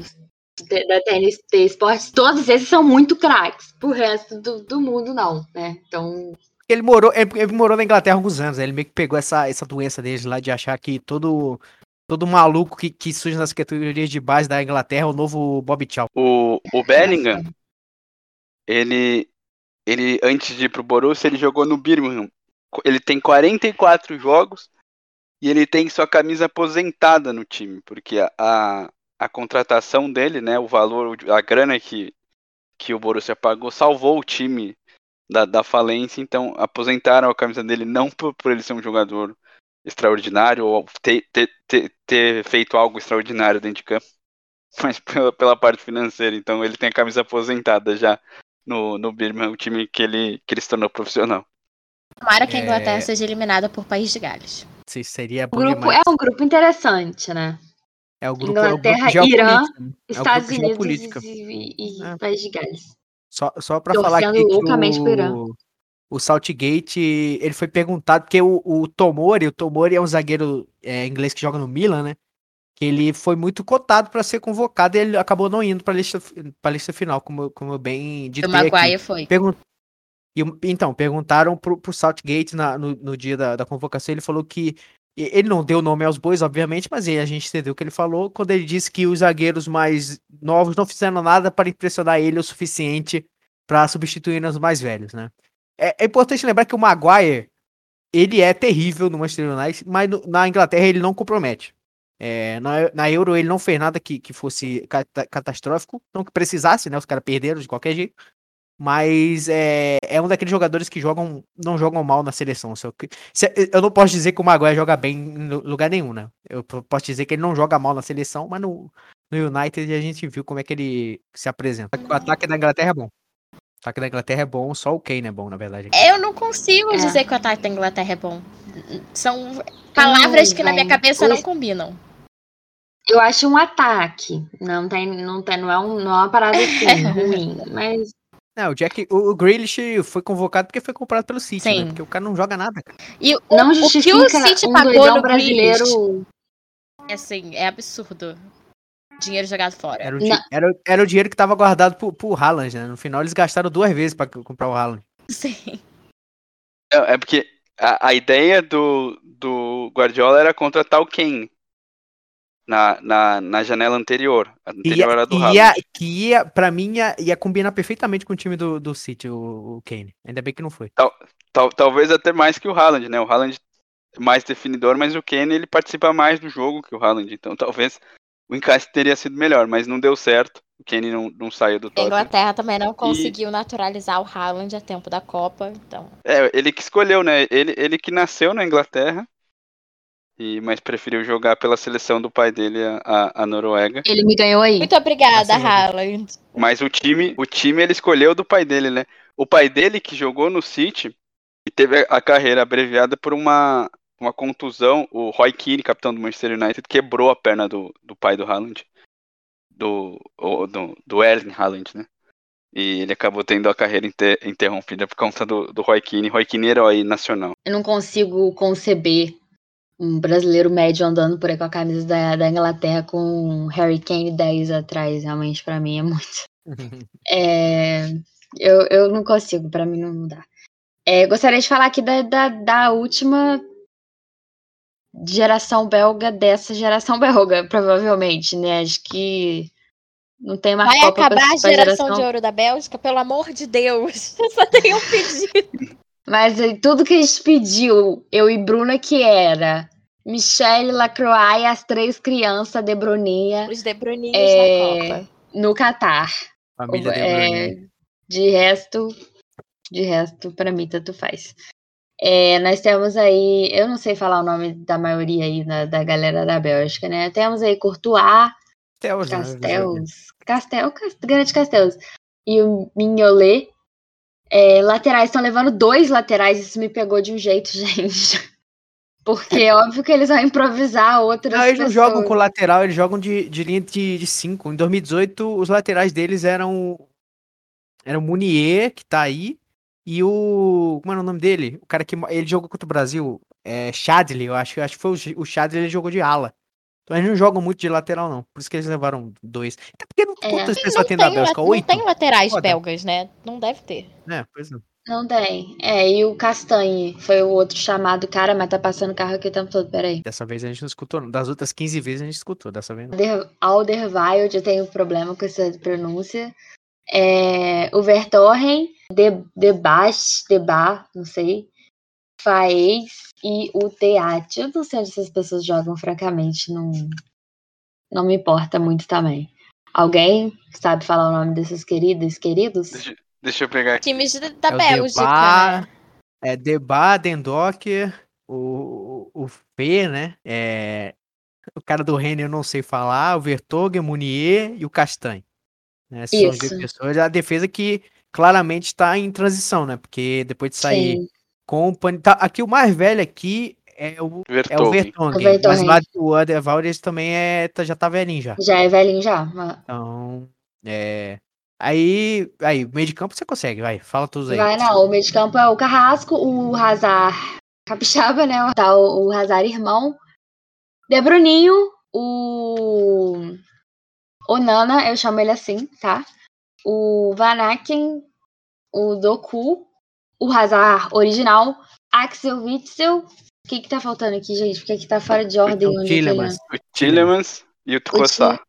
do, da TNT Esportes, todos esses são muito craques. Pro resto do, do mundo, não, né? Então. Ele morou, ele, morou na Inglaterra há alguns anos, ele meio que pegou essa, essa doença dele lá de achar que todo todo maluco que, que surge nas categorias de base da Inglaterra é o novo Bob Chow. O, o Bellingham, ele, ele, antes de ir pro Borussia, ele jogou no Birmingham ele tem 44 jogos e ele tem sua camisa aposentada no time, porque a, a, a contratação dele, né, o valor, a grana que, que o Borussia pagou, salvou o time da, da falência, então aposentaram a camisa dele não por, por ele ser um jogador extraordinário ou ter, ter, ter, ter, feito algo extraordinário dentro de campo, mas pela, pela parte financeira. Então ele tem a camisa aposentada já no, no Birmingham, o time que ele, que ele se tornou profissional. Tomara que a Inglaterra é... seja eliminada por País de Gales. Sim, seria bom o grupo demais. É um grupo interessante, né? É o grupo, Inglaterra, é o grupo Irã, né? Estados é Unidos e, e é. País de Gales. Só, só para falar aqui loucamente que o, o Saltgate, ele foi perguntado, porque o, o Tomori, o Tomori é um zagueiro é, inglês que joga no Milan, né? Que ele foi muito cotado para ser convocado e ele acabou não indo para a lista, pra lista final, como, como eu bem disse. O Maguire foi. E, então, perguntaram pro, pro Saltgate na, no, no dia da, da convocação, ele falou que ele não deu nome aos bois, obviamente, mas a gente entendeu o que ele falou quando ele disse que os zagueiros mais novos não fizeram nada para impressionar ele o suficiente para substituir os mais velhos, né? É, é, importante lembrar que o Maguire ele é terrível no Manchester United, mas no, na Inglaterra ele não compromete. É, na, na, Euro ele não fez nada que, que fosse cat catastrófico, não que precisasse, né? Os caras perderam de qualquer jeito. Mas é, é um daqueles jogadores que jogam não jogam mal na seleção. Se eu, se, eu não posso dizer que o Maguire joga bem em lugar nenhum, né? Eu posso dizer que ele não joga mal na seleção, mas no, no United a gente viu como é que ele se apresenta. O ataque da Inglaterra é bom. O ataque da Inglaterra é bom, só o Kane é bom, na verdade. Eu não consigo é. dizer que o ataque da Inglaterra é bom. São palavras que na minha cabeça não combinam. Eu acho um ataque. Não tem, não tem, não é, um, não é uma parada assim, ruim, mas não, o Jack, o, o Grealish foi convocado porque foi comprado pelo City, né? Porque o cara não joga nada, cara. E o, não o que o City um pagou no brasileiro é assim, é absurdo. Dinheiro jogado fora. Era o, era, era o dinheiro que tava guardado pro, pro Haaland, né? No final eles gastaram duas vezes para comprar o Haaland. Sim. É, é porque a, a ideia do, do Guardiola era contratar o Kane na, na, na janela anterior. A anterior ia, era do ia, Que ia, pra mim, ia, ia combinar perfeitamente com o time do, do City, o, o Kane. Ainda bem que não foi. Tal, tal, talvez até mais que o Haaland, né? O Haaland é mais definidor, mas o Kane ele participa mais do jogo que o Haaland. Então talvez o encaixe teria sido melhor, mas não deu certo. O Kane não, não saiu do Tottenham. A Inglaterra também não conseguiu e... naturalizar o Haaland a tempo da Copa, então... É, ele que escolheu, né? Ele, ele que nasceu na Inglaterra, e, mas preferiu jogar pela seleção do pai dele, a, a Noruega. Ele me ganhou aí. Muito obrigada, Haaland. Mas o time, o time ele escolheu do pai dele, né? O pai dele que jogou no City e teve a carreira abreviada por uma, uma contusão. O Roy Keane, capitão do Manchester United, quebrou a perna do, do pai do Haaland. Do, do, do Erling Haaland, né? E ele acabou tendo a carreira inter, interrompida por conta do, do Roy Keane. Roy Keane herói nacional. Eu não consigo conceber um brasileiro médio andando por aí com a camisa da, da Inglaterra com Harry Kane 10 atrás, realmente pra mim é muito. É, eu, eu não consigo, pra mim não dá. É, gostaria de falar aqui da, da, da última geração belga dessa geração belga, provavelmente, né? Acho que não tem mais Vai Copa pra- acabar a pra geração de ouro da Bélgica, pelo amor de Deus. Eu só tenho um pedido. Mas aí, tudo que a gente pediu, eu e Bruna, que era Michelle Lacroix e as três crianças de Bruninha Os De Bruninhos É, da Copa. no Catar. Família De É, de resto, de resto, pra mim, tanto faz. É, nós temos aí, eu não sei falar o nome da maioria aí da, da galera da Bélgica, né? Temos aí Courtois, Castells, né? Castells, Castel, Cas- Grande Castells e o Mignolet. É, laterais estão levando dois laterais, isso me pegou de um jeito, gente. Porque é óbvio que eles vão improvisar outras Não, eles não pessoas. jogam com lateral, eles jogam de, de linha de 5. Em 2018, os laterais deles eram. Era o Munier, que tá aí, e o. Como era o nome dele? O cara que. Ele jogou contra o Brasil. É, Chadley, eu acho. Acho que foi o o Chadley, ele jogou de ala. Então eles não jogam muito de lateral, não. Por isso que eles levaram dois. Até porque não, É. quantas pessoas tem na Bélgica? não Oito? tem laterais Foda. belgas, né? Não deve ter. É, pois não. Não tem. É, e o Castanhe foi o outro chamado cara, mas tá passando carro aqui o tempo todo, peraí. Dessa vez a gente não escutou. não. Das outras 15 vezes a gente escutou, dessa vez não. Alder- Alderweireld, eu tenho problema com essa pronúncia. É, o Vertorren, De, Debach, Deba, não sei. Faez e o Teat. Eu não sei onde essas pessoas jogam, francamente. Não, não me importa muito também. Alguém sabe falar o nome desses queridos, queridos? Deixa, deixa eu pegar aqui. Times da, da É o Bélgica, né? É Deba, Dendocker, o, o, o Fê, né? É, o cara do Rennes eu não sei falar, o Vertogen, o Munier e o Castanhe. Né? Essas são as pessoas. A defesa que claramente está em transição, né? Porque depois de sair Sim. Company. Tá, aqui o mais velho aqui é o, é o. O Vertonghen. Mas lá o também é, tá- já tá velhinho já. Já é velhinho já. mas- Então, é. Aí, aí, meio de campo você consegue, vai, fala todos aí. Vai não, o meio de campo é o Carrasco, o Hazard Capixaba, né? Tá o, o Hazard irmão. De Bruninho, o. O Nana, eu chamo ele assim, tá? O Vanaken, o Doku, o Hazard original, Axel Witzel. O que que tá faltando aqui, gente? Porque aqui tá fora de ordem. o Tillemans. O Tillemans e o Trossard.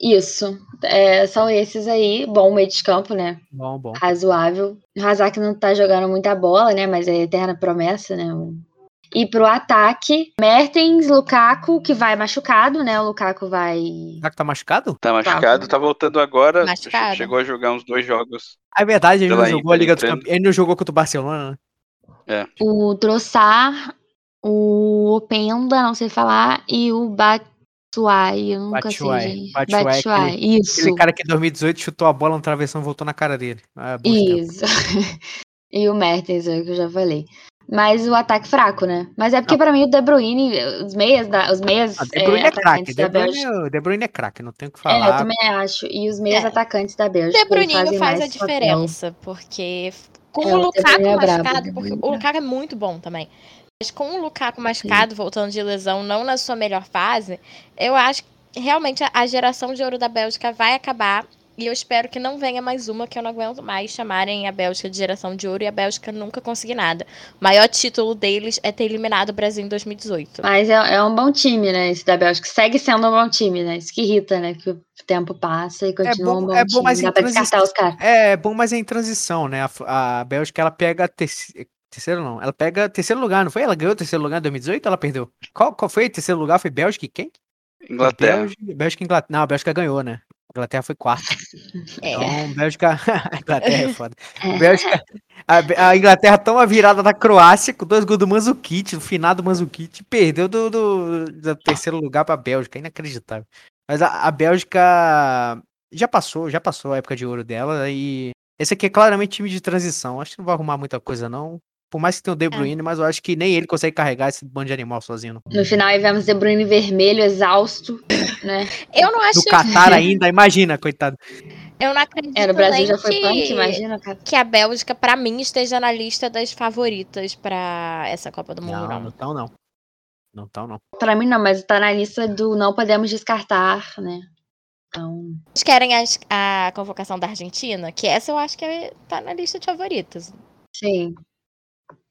Isso. É, são esses aí. Bom meio de campo, né? Bom, bom. razoável. O Hazard não tá jogando muita bola, né? Mas é eterna promessa, né? E pro ataque, Mertens, Lukaku, que vai machucado, né? O Lukaku vai. Será que tá machucado? Tá machucado, tá voltando agora. Machucado. Chegou a jogar uns dois jogos. É verdade, ele não jogou a Liga dos. Campeões. Ele não jogou contra o Barcelona, né? O Trossard, o Openda, não sei falar, e o Batshuayi, eu nunca Batshuayi. sei. Batshuayi, Batshuayi, isso. Aquele cara que em 2018 chutou a bola no travessão e voltou na cara dele. Ah, tempos. Isso. e o Mertens, é o que eu já falei. Mas o ataque fraco, né? Mas é porque pra mim o De Bruyne, os meias, da, os meias Ah, De Bruyne é, craque. atacantes De Bruyne, é- De Bruyne é craque, não tem o que É, eu falar. também acho. E os meias É. atacantes da Bélgica. De fazem faz a mais papel. diferença, porque com É, o Lukaku Bruyne é machucado, porque Bruyne o é Lukaku é muito bom também. Mas com o Lukaku machucado, voltando de lesão, não na sua melhor fase, eu acho que realmente a geração de ouro da Bélgica vai acabar. E eu espero que não venha mais uma, que eu não aguento mais chamarem a Bélgica de geração de ouro e a Bélgica nunca conseguir nada. O maior título deles é ter eliminado o Brasil em 2018. Mas é, é um bom time, né? Esse da Bélgica. Segue sendo um bom time, né? Isso que irrita, né? Que o tempo passa e continua bom- um bom é bom, time. mas Dá em pra descartar os caras. É bom, mas é em transição, né? A, a Bélgica, ela pega terceiro, terceiro não, ela pega terceiro lugar, não foi? Ela ganhou terceiro lugar em 2018 ou ela perdeu? Qual, qual foi? Terceiro lugar foi Bélgica e quem? Inglaterra. Bélgica, Bélgica e Inglaterra. Não, a Bélgica ganhou, né? A Inglaterra foi quarta. É. Então, Bélgica. a Inglaterra é foda. É. Bélgica. A, a Inglaterra toma a virada da Croácia com dois gols do Manzukic, no final do Manzukic, e perdeu do, do, do terceiro lugar pra Bélgica. Inacreditável. Mas a, a Bélgica já passou, já passou a época de ouro dela e esse aqui é claramente time de transição. Acho que não vai arrumar muita coisa, não. Por mais que tenha o De Bruyne, mas eu acho que nem ele consegue carregar esse bando de animal sozinho. não. No final, aí vemos De Bruyne vermelho, exausto, né? Eu não acho. No Qatar ainda, imagina, coitado. Eu não acredito É, no Brasil já foi que... punk, imagina, cara. que a Bélgica, pra mim, esteja na lista das favoritas pra essa Copa do Mundo, Não, não. não tão não. Não estão, não. Pra mim não, mas tá na lista do não podemos descartar, né? Então. Vocês querem as- a, convocação da Argentina? Que essa eu acho que é- tá na lista de favoritos. Sim.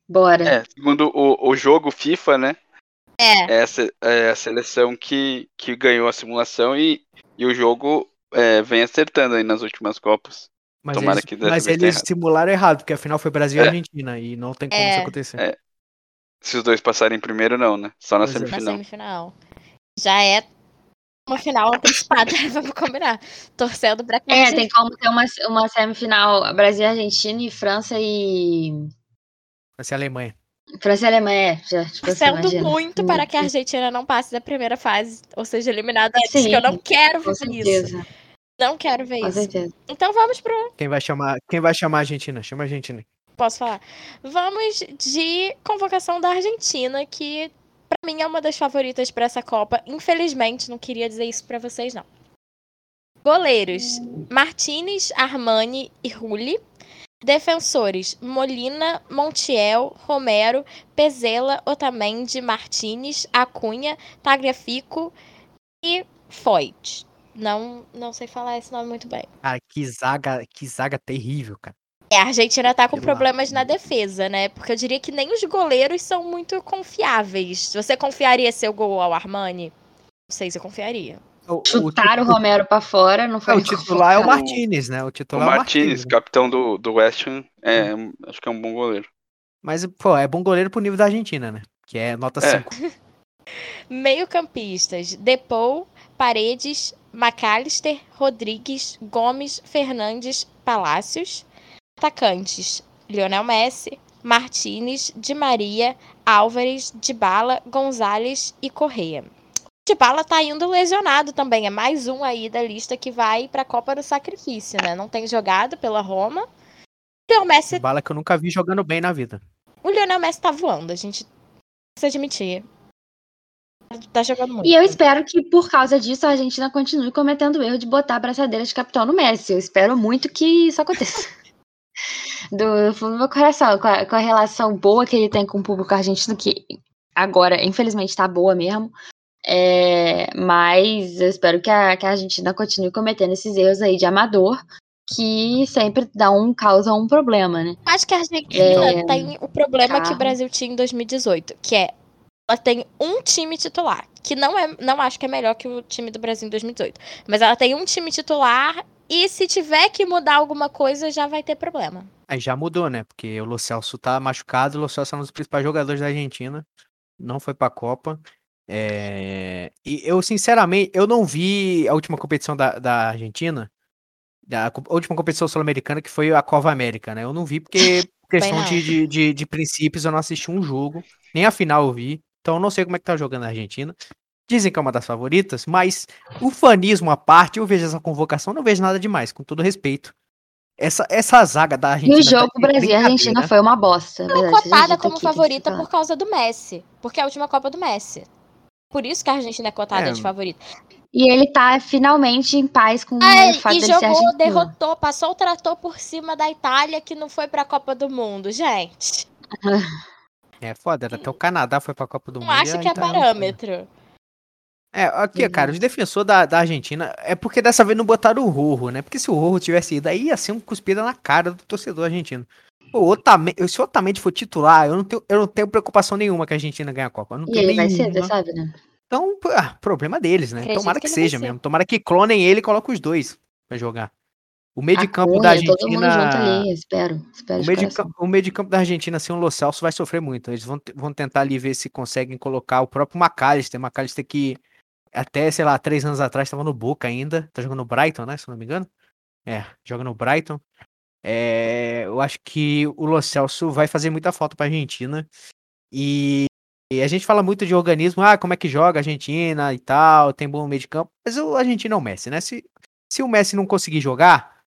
Bora. É, segundo o, o jogo FIFA, né? É. Essa é a seleção que, que ganhou a simulação e, e o jogo é, vem acertando aí nas últimas Copas. Mas Tomara eles, que mas eles errado. simularam errado, porque afinal foi Brasil e É. Argentina. E não tem como É. isso acontecer. É. Se os dois passarem primeiro, não, né? Só na Pois é. Na semifinal. semifinal. Já é uma final antecipada, vamos combinar. Torcendo pra que a É, tem como ter uma, uma semifinal Brasil, Argentina e França e. Vai ser a Alemanha. França e Alemanha, é, já. Tipo, Torcendo imagina. muito para que a Argentina não passe da primeira fase, ou seja, eliminada antes, Sim, que eu não quero Com ver isso. certeza. Não quero ver Com isso. certeza. Então vamos pro. Quem vai chamar, quem vai chamar a Argentina? Chama a Argentina. Posso falar? Vamos de convocação da Argentina, que pra mim é uma das favoritas pra essa Copa. Infelizmente, não queria dizer isso pra vocês, não. Goleiros: Martinez, Armani e Rulli. Defensores: Molina, Montiel, Romero, Pezela, Otamendi, Martinez, Acunha, Tagliafico e Foyt. Não, não sei falar esse nome muito bem. Cara, que zaga, que zaga terrível, cara. É, a Argentina tá com Pelo problemas na defesa, né? Porque eu diria que nem os goleiros são muito confiáveis. Você confiaria seu gol ao Armani? Não sei se eu confiaria. O, o, Chutaram o Romero pra fora, não é, foi o titular é o. Martinez, né? O O titular é o Martinez, Martinez. né? capitão do, do West Ham, é, acho que é um bom goleiro. Mas, pô, é bom goleiro pro nível da Argentina, né? Que é nota É. 5. Meio-campistas: Depou, Paredes, McAllister, Rodrigues, Gomes, Fernandes, Palácios. Atacantes: Lionel Messi, Martinez, Di Maria, Álvares, Dybala, Gonzalez e Correia. Dybala tá indo lesionado também, é mais um aí da lista que vai pra Copa do Sacrifício, né? Não tem jogado pela Roma. O Lionel Messi, Bala que eu nunca vi jogando bem na vida. o Lionel Messi tá voando, a gente precisa admitir. Tá jogando muito. E eu espero que, por causa disso, a Argentina continue cometendo o erro de botar a braçadeira de capitão no Messi. Eu espero muito que isso aconteça. Do fundo do meu coração, com a, com a relação boa que ele tem com o público argentino, que agora, infelizmente, tá boa mesmo. É, mas eu espero que a, que a Argentina continue cometendo esses erros aí de amador, que sempre dá um, causa um problema, né? Acho que a Argentina É, tem o problema que carro. o Brasil tinha em 2018, que é ela tem um time titular, que não é, não acho que é melhor que o time do Brasil em 2018, mas ela tem um time titular e se tiver que mudar alguma coisa já vai ter problema. Aí já mudou, né? Porque o Lo Celso tá machucado, o Lo Celso é um dos principais jogadores da Argentina. Não foi pra Copa. É, E eu, sinceramente, eu não vi a última competição da, da Argentina. Da a última competição sul-americana, que foi a Copa América, né? Eu não vi porque, por questão de, de, de, de princípios, eu não assisti um jogo. Nem a final eu vi. Então eu não sei como é que tá jogando a Argentina. Dizem que é uma das favoritas, mas o fanismo à parte, eu vejo essa convocação, não vejo nada demais, com todo respeito. Essa, essa zaga da E Argentina. o tá jogo de Brasil e Argentina brincadeira. foi uma bosta. Não cotada como favorita por causa do Messi, porque é a última Copa do Messi. Por isso que a Argentina é cotada É. de favorita. E ele tá finalmente em paz com Ai, o fato e ser jogou, argentino. derrotou, passou o trator por cima da Itália que não foi pra Copa do Mundo, gente. É foda, até o Canadá foi pra Copa do Não Mundo. e acho que é Itália não foi. parâmetro. É, aqui, cara, os defensores da, da Argentina, é porque dessa vez não botaram o Rojo, né? Porque se o Rojo tivesse ido, aí ia ser um cuspida na cara do torcedor argentino. O Otamendi, se o Otamendi for titular, eu não, tenho, eu não tenho preocupação nenhuma que a Argentina ganhe a Copa. E ele vai nenhuma. ser, você sabe, né? Então, ah, problema deles, né? Acredito Tomara que que, vai seja mesmo. Tomara que clonem ele e coloquem os dois pra jogar. O meio de campo da Todo mundo junto Argentina. ali, espero. espero O meio, de campo, o meio de campo da Argentina sem o Lo Celso vai sofrer muito. Eles vão, vão tentar ali ver se conseguem colocar o próprio McAllister. McAllister que até, sei lá, três anos atrás estava no Boca ainda. Tá jogando no Brighton, né? Se não me engano. É, joga no Brighton. É, eu acho que o Lo Celso vai fazer muita falta pra Argentina. E, e a gente fala muito de organismo, ah, como é que joga a Argentina e tal, tem bom meio de campo. Mas o Argentina é o Messi, né? Se, se o Messi não conseguir jogar,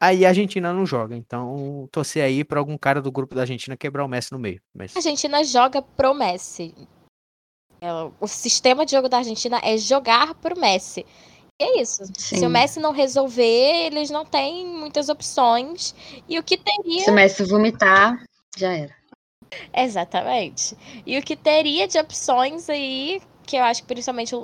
aí a Argentina não joga. Então, torcer aí pra algum cara do grupo da Argentina quebrar o Messi no meio. Mas, A Argentina joga pro Messi. É, O sistema de jogo da Argentina é jogar pro Messi. É isso. Se Sim. o Messi não resolver, eles não têm muitas opções. E o que teria. Se o Messi vomitar, já era. Exatamente. E o que teria de opções aí, que eu acho que principalmente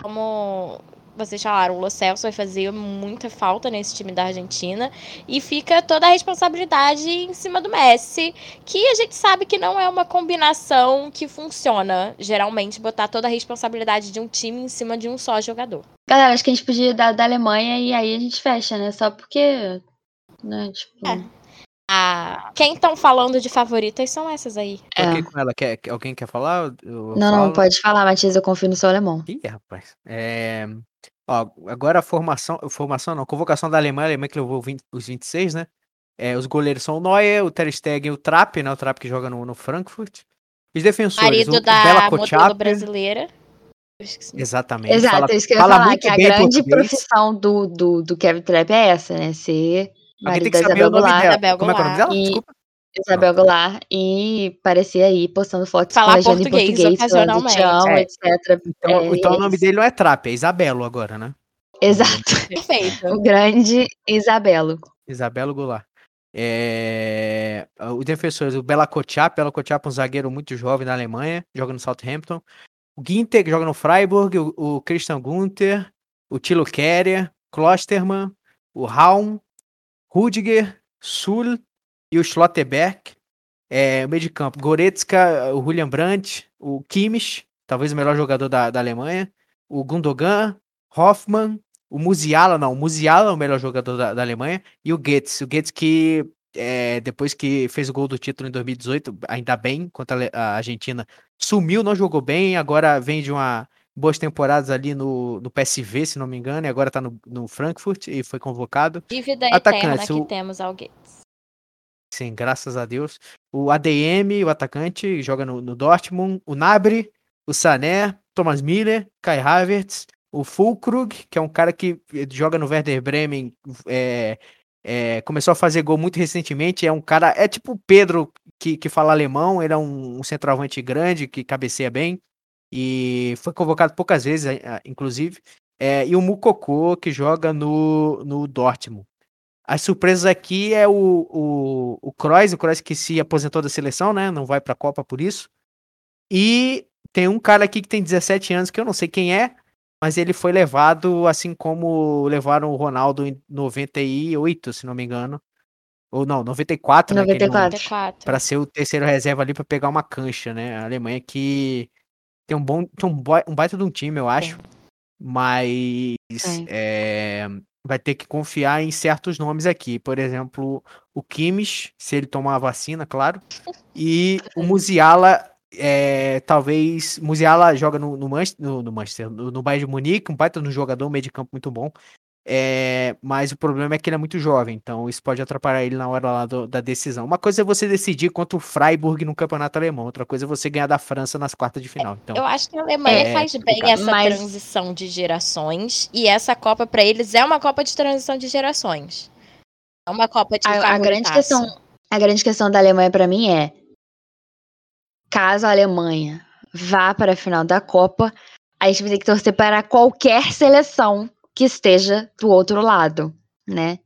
como vocês falaram, o Lo Celso vai fazer muita falta nesse time da Argentina. E fica toda a responsabilidade em cima do Messi, que a gente sabe que não é uma combinação que funciona. Geralmente, botar toda a responsabilidade de um time em cima de um só jogador. Galera, acho que a gente podia dar da Alemanha e aí a gente fecha, né? Só porque. Né, tipo. É. Ah, quem estão falando de favoritas são essas aí. É. aqui com ela. Quer, alguém quer falar? Eu Não, não, falo? pode falar, Matias, eu confio no seu alemão. Ih, rapaz. É, Ó, agora a formação. Formação não, convocação da Alemanha, a Alemanha que levou 20 os 26, né? É, os goleiros são o Neuer, o Ter Stegen e o Trapp, né? O Trapp que joga no, no Frankfurt. Os defensores, Marido o, o da Bela modelo Kotchap. brasileira. Exatamente. Exato, fala, é isso que eu ia fala falar, muito que a bem grande português. profissão do, do, do Kevin Trapp é essa, né? Ser Alguém marido tem da que saber Isabel o nome Goulart. dela. Como é que é o nome dela? E- Desculpa. Isabel Goulart e parecer aí postando fotos Falar com em português português, falando ocasionalmente, te amo, é. etc. Então, É, então o é nome isso. dele não é Trapp, é Isabelo agora, né? Exato. Perfeito. O grande Isabelo. Isabelo Goulart. É... Os defensores, o Bela Kotchap. Bela Kotchap é um zagueiro muito jovem da Alemanha, joga no Southampton. O Ginter, que joga no Freiburg. O, o Christian Gunther. O Tilo Kerer. Klostermann. O Raum. Rudiger. Sul. E o Schlotterbeck. É, o meio de campo, Goretzka, o Julian Brandt. O Kimmich, talvez o melhor jogador da, da Alemanha. O Gundogan. Hoffmann. O Musiala, não, o Musiala é o melhor jogador da, da Alemanha. E o Goetz. O Goetz que, é, depois que fez o gol do título em 2018, ainda bem, contra a Argentina, sumiu, não jogou bem. Agora vem de uma boas temporadas ali no, no PSV, se não me engano. E agora tá no, no Frankfurt e foi convocado. Dívida Atacantes, eterna o- que temos ao Gates. Sim, graças a Deus. O ADM, o atacante, joga no, no Dortmund. O Nabri, o Sané, Thomas Miller, Kai Havertz, o Fulkrug, que é um cara que eh, joga no Werder Bremen, é, é, começou a fazer gol muito recentemente. É um cara, é tipo o Pedro que, que fala alemão, ele é um, um centroavante grande que cabeceia bem e foi convocado poucas vezes, inclusive. É, e o Mukoko, que joga no, no Dortmund. As surpresas aqui é o, o, o Kroos, o Kroos que se aposentou da seleção, né? Não vai pra Copa por isso. E tem um cara aqui que tem 17 anos, que eu não sei quem é, mas ele foi levado assim como levaram o Ronaldo em 98, se não me engano. Ou não, 94, né? que ele não- 94. 94. para ser o terceiro reserva ali para pegar uma cancha, né? A Alemanha que tem um bom, tem um, boi- um baita de um time, eu acho, mas é, vai ter que confiar em certos nomes aqui, por exemplo, o Kimmich, se ele tomar a vacina, claro, e o Musiala, é, talvez, Musiala joga no, no, Manchester, no, no Manchester, no, no Bayern de Munique, um baita um jogador, meio de campo muito bom, é, mas o problema é que ele é muito jovem, então isso pode atrapalhar ele na hora lá do- da decisão. Uma coisa é você decidir contra o Freiburg no campeonato alemão, outra coisa é você ganhar da França nas quartas de final. Então, Eu acho que a Alemanha É, faz bem complicado. essa Mas- transição de gerações. E essa Copa, pra eles, é uma Copa de transição de gerações. É uma Copa de A, a grande questão, a grande questão da Alemanha pra mim é caso a Alemanha vá para a final da Copa, a gente vai ter que torcer para qualquer seleção que esteja do outro lado, né?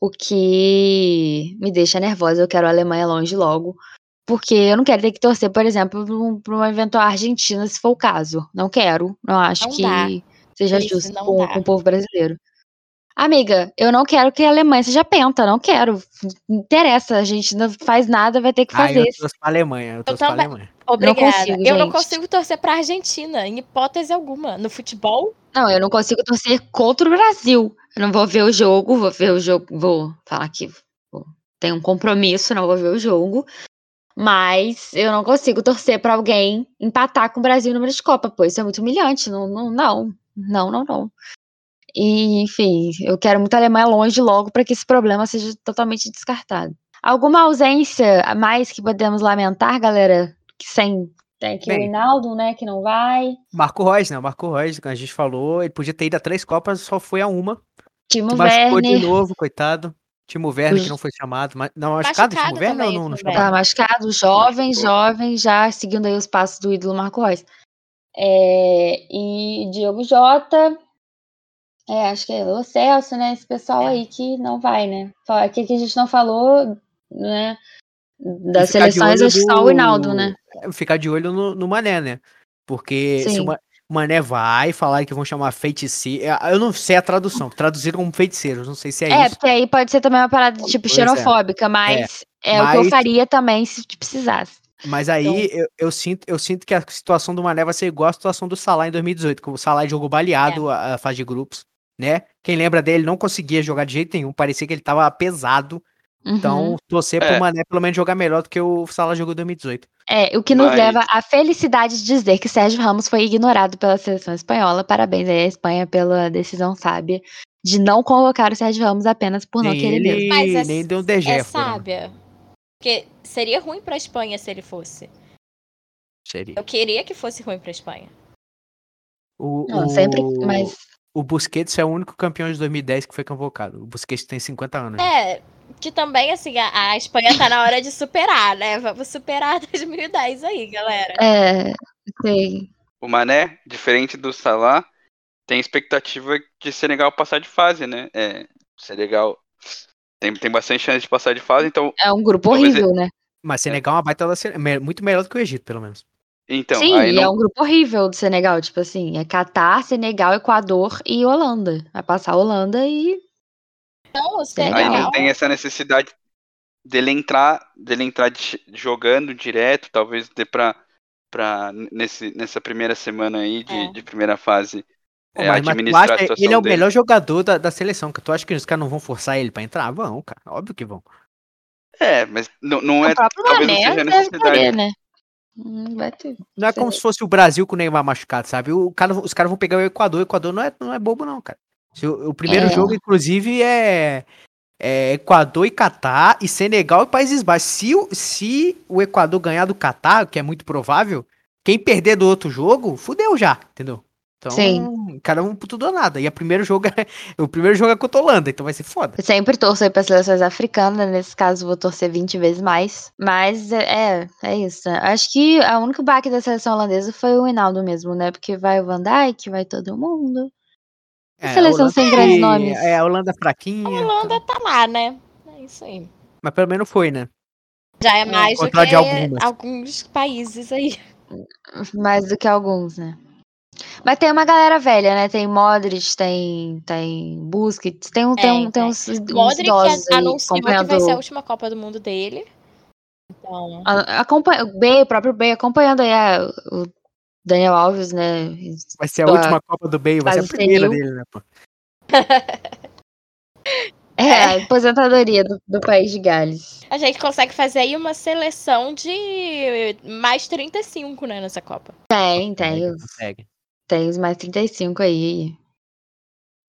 O que me deixa nervosa, eu quero a Alemanha longe logo, porque eu não quero ter que torcer, por exemplo, para uma eventual Argentina, se for o caso. Não quero, não acho Não que dá. seja Isso justo com, com o povo brasileiro. Amiga, eu não quero que a Alemanha seja penta, não quero. Não interessa, a gente não faz nada, vai ter que ah, fazer. eu torço pra Alemanha, eu torço pra também. Alemanha. Obrigada. consigo, eu não consigo torcer pra Argentina, em hipótese alguma. No futebol, Não, eu não consigo torcer contra o Brasil. Eu não vou ver o jogo, vou ver o jogo, vou falar que vou- tenho um compromisso, não vou ver o jogo. Mas eu não consigo torcer pra alguém empatar com o Brasil no número de Copa, pô, isso é muito humilhante. Não, não, não, não, não, não. E, enfim, eu quero muito a Alemanha longe logo para que esse problema seja totalmente descartado. Alguma ausência a mais que podemos lamentar, galera? Que sem tem aqui o Bem. Hinaldo, né, que não vai. Marco Reus, né? O Marco Reus, que a gente falou, ele podia ter ido a três Copas, só foi a uma. Timo machucou de Werner. novo, coitado. Timo Werner, que não foi chamado. Mas, não, machucado, Machucado Timo Werner ou não, não? Tá machucado, jovem, jovem, já seguindo aí os passos do ídolo Marco Reus. É, e Diogo Jota, é, acho que é o Celso, né? Esse pessoal aí que não vai, né? Aqui que a gente não falou, né? Das seleções, acho que só o do- Hinaldo, né? é, Ficar de olho no, no Mané, né? Porque se Sim. o Ma- Mané vai falar que vão chamar feiticeiro. Eu não sei a tradução. Traduziram como feiticeiros. Não sei se é, É, isso. porque aí pode ser também uma parada tipo Pois é. xenofóbica, mas é, o que eu Mas- faria também se precisasse. Mas aí Então eu, eu sinto, eu sinto que a situação do Mané vai ser igual a situação do Salah em 2018, que o Salah jogou baleado É. a, a fase de grupos, né? Quem lembra dele não conseguia jogar de jeito nenhum, parecia que ele tava pesado. Uhum. Então, torcer É. pro Mané pelo menos jogar melhor do que o Salah jogou em 2018. É, o que nos Mas- leva à felicidade de dizer que Sérgio Ramos foi ignorado pela seleção espanhola. Parabéns aí à Espanha pela decisão sábia de não convocar o Sérgio Ramos apenas por não nem querer ele, mesmo. Mas é- nem deu um DG. É foram. sábia. Porque seria ruim pra Espanha se ele fosse. Seria. Eu queria que fosse ruim pra Espanha. O, Não, o, sempre, mas o Busquets é o único campeão de 2010 que foi convocado. O Busquets tem 50 anos. É, que também, assim, a, a Espanha tá na hora de superar, né? Vamos superar 2010 aí, galera. é, sei. O Mané, diferente do Salah, tem expectativa de Senegal passar de fase, né? É, Senegal tem, tem bastante chance de passar de fase, então, É um grupo horrível, né? Mas Senegal é uma baita da muito melhor do que o Egito, pelo menos. Então Sim, aí e não, é um grupo horrível do Senegal, tipo assim, é Catar, Senegal, Equador e Holanda. Vai passar a Holanda e Então, o Aí aí Senegal... não tem essa necessidade dele entrar, dele entrar de- jogando direto, talvez dê pra, pra nesse, nessa primeira semana aí de, É. de primeira fase Pô, é, mas, mas tu administrar a acha ele é o dele. melhor jogador da, da seleção. Que tu acha que os caras não vão forçar ele pra entrar? Vão, cara. Óbvio que vão. É, mas não, não é o próprio talvez não seja necessidade. querer, né? Hum, Vai ter. Não é como se fosse o Brasil com o Neymar machucado, sabe? O cara, os caras vão pegar o Equador. O Equador não é, não é bobo, não, cara. O, o primeiro É. jogo, inclusive, é, é Equador e Catar e Senegal e Países Baixos. Se, o- se o Equador ganhar do Catar, que é muito provável, quem perder do outro jogo, fudeu já, entendeu? Então, Sim. cada um tudo ou nada. E a primeiro jogo é, o primeiro jogo é contra a Holanda, então vai ser foda. Eu sempre torço aí para seleções africanas, nesse caso vou torcer 20 vezes mais. Mas é, é isso. né? Acho que a única baque da seleção holandesa foi o Hinaldo mesmo, né? Porque vai o Van Dijk, vai todo mundo. É, seleção Holanda sem grandes que- nomes. É, a Holanda A fraquinha. Holanda tá lá, né? É isso aí. Mas pelo menos foi, né? Já é mais do que alguns países aí. Mais do que alguns, né? Mas tem uma galera velha, né? Tem Modric, tem, tem Busquets, tem, um, tem, Tem, um, tem tem. uns, uns Modric idosos aí anunciou que acompanhando... vai ser a última Copa do Mundo dele. Então, a- acompanha, o Bale, o próprio Bale, acompanhando aí a- o Daniel Alves, né? Vai ser a última Copa do Bale, vai ser a primeira senil. dele, né, pô? É, a aposentadoria do, do país de Gales. a gente consegue fazer aí uma seleção de mais 35, né, nessa Copa. Tem, tem. Consegue. Tem os mais 35 aí.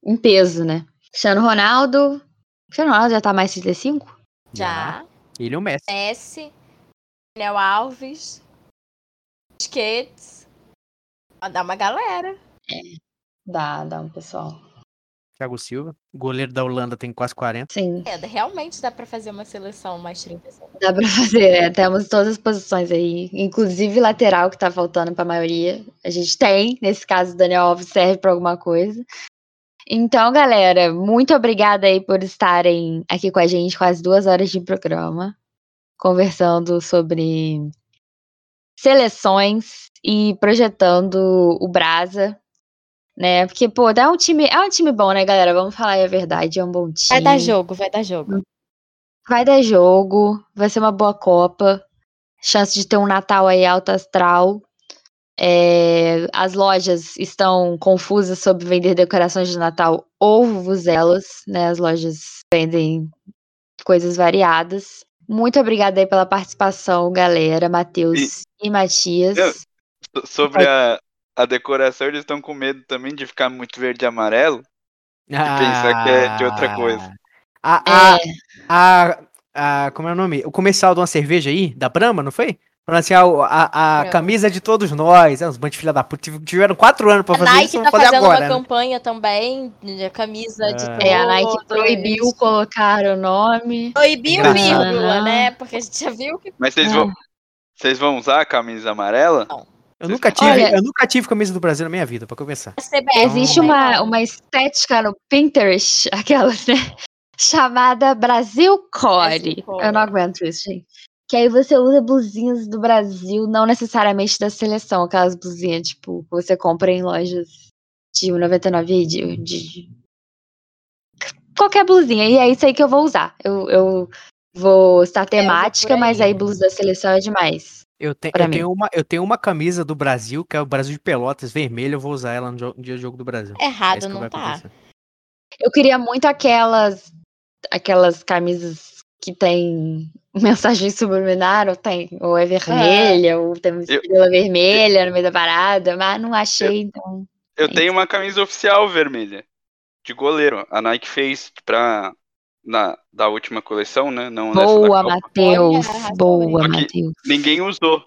Em peso, né? Cristiano Ronaldo. Cristiano Ronaldo já tá mais 35? Já. Ele e o Messi. Messi, Daniel Alves. Ó, Dá uma galera. Dá, dá um pessoal. Thiago Silva. O goleiro da Holanda tem quase 40. Sim, É, realmente dá pra fazer uma seleção mais 35. dá pra fazer. é, temos todas as posições aí. Inclusive lateral, que tá faltando pra maioria. A gente tem. Nesse caso, o Daniel Alves serve pra alguma coisa. Então, galera, muito obrigada aí por estarem aqui com a gente, quase duas horas de programa, conversando sobre seleções e projetando o Brasa, né? Porque, pô, é um time, é um time bom, né, galera? Vamos falar aí a verdade, é um bom time. Vai dar jogo, vai dar jogo. Vai dar jogo, vai ser uma boa Copa. Chance de ter um Natal aí alto astral. É, as lojas estão confusas sobre vender decorações de Natal ou vuvuzelas, né? As lojas vendem coisas variadas. Muito obrigada aí pela participação, galera, Matheus e, Matias. Eu- So- Sobre a, a decoração, eles estão com medo também de ficar muito verde e amarelo. pensar que é de outra coisa. A, a, É, a, a- como é o nome? O comercial de uma cerveja aí, da Brahma, não foi? Falando assim, a, a, a Brahma. camisa de todos nós. É, os bandos de filha da puta. tive- Tiveram quatro anos pra A fazer Nike isso, tá vão fazer fazendo agora. uma né? campanha também, de camisa de É. é, a Nike todos. proibiu colocar o nome. Proibiu vírgula, né? Porque a gente já viu que Mas vocês Ah. vão. Vocês vão usar a camisa amarela? Eu nunca tive, Olha- eu nunca tive camisa do Brasil na minha vida, pra começar. CBF Existe uma, uma estética no Pinterest, aquelas, né? Chamada Brasil Core. Brasil Core. Eu não aguento isso, gente. Que aí você usa blusinhas do Brasil, não necessariamente da seleção, aquelas blusinhas, tipo, que você compra em lojas de 99 de, de qualquer blusinha. E é isso aí que eu vou usar. Eu, eu vou estar temática, aí. mas aí blusa da seleção é demais. Eu, te- eu tenho uma, eu tenho uma camisa do Brasil, que é o Brasil de Pelotas, vermelha, eu vou usar ela no, jo- no dia do jogo do Brasil. É Errado isso que não tá. acontecer. Eu queria muito aquelas aquelas camisas que tem mensagem subliminar, ou tem, ou é vermelha, ou tem uma Eu- estrela vermelha no meio da parada, mas não achei, então. Eu É tenho uma camisa oficial vermelha. De goleiro. A Nike fez pra. Na, da última coleção, né? Não Boa. Matheus. Boa, Matheus. Ninguém usou.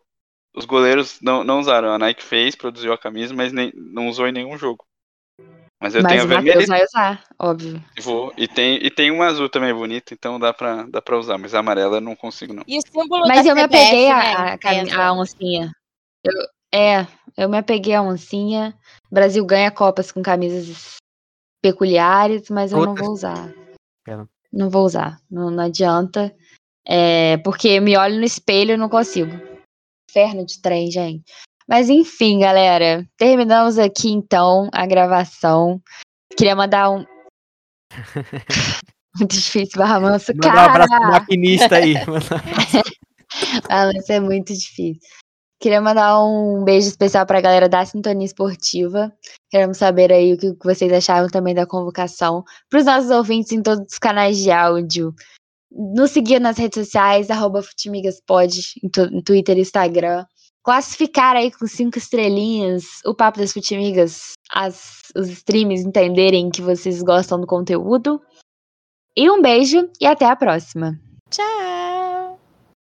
Os goleiros não, não usaram. A Nike fez, produziu a camisa, mas nem, não usou em nenhum jogo. Mas eu Mas tenho a o vermelha Matheus vai usar, óbvio. e vou. E tem, e tem uma azul também bonita, então dá pra, dá pra usar. Mas a amarela eu não consigo, não. E o símbolo Mas da eu me apeguei né, cami- empresa. à oncinha. Eu- é, eu me apeguei à oncinha. O Brasil ganha Copas com camisas peculiares, mas eu não vou usar. Não. Vou usar. Não, não adianta. É, porque eu me olho no espelho e não consigo. Inferno de trem, gente. Mas enfim, galera. Terminamos aqui então a gravação. Queria mandar um. Muito difícil, Barra Manso. Manda um abraço pro maquinista aí. Ah, isso é muito difícil. Queria mandar um beijo especial pra galera da Sintonia Esportiva. Queremos saber aí o que vocês acharam também da convocação. Para os nossos ouvintes em todos os canais de áudio. Nos seguir nas redes sociais, arroba Futimigaspod, em Twitter e Instagram. Classificar aí com cinco estrelinhas o Papo das Futimigas, as, os streams entenderem que vocês gostam do conteúdo. E um beijo e até a próxima. Tchau!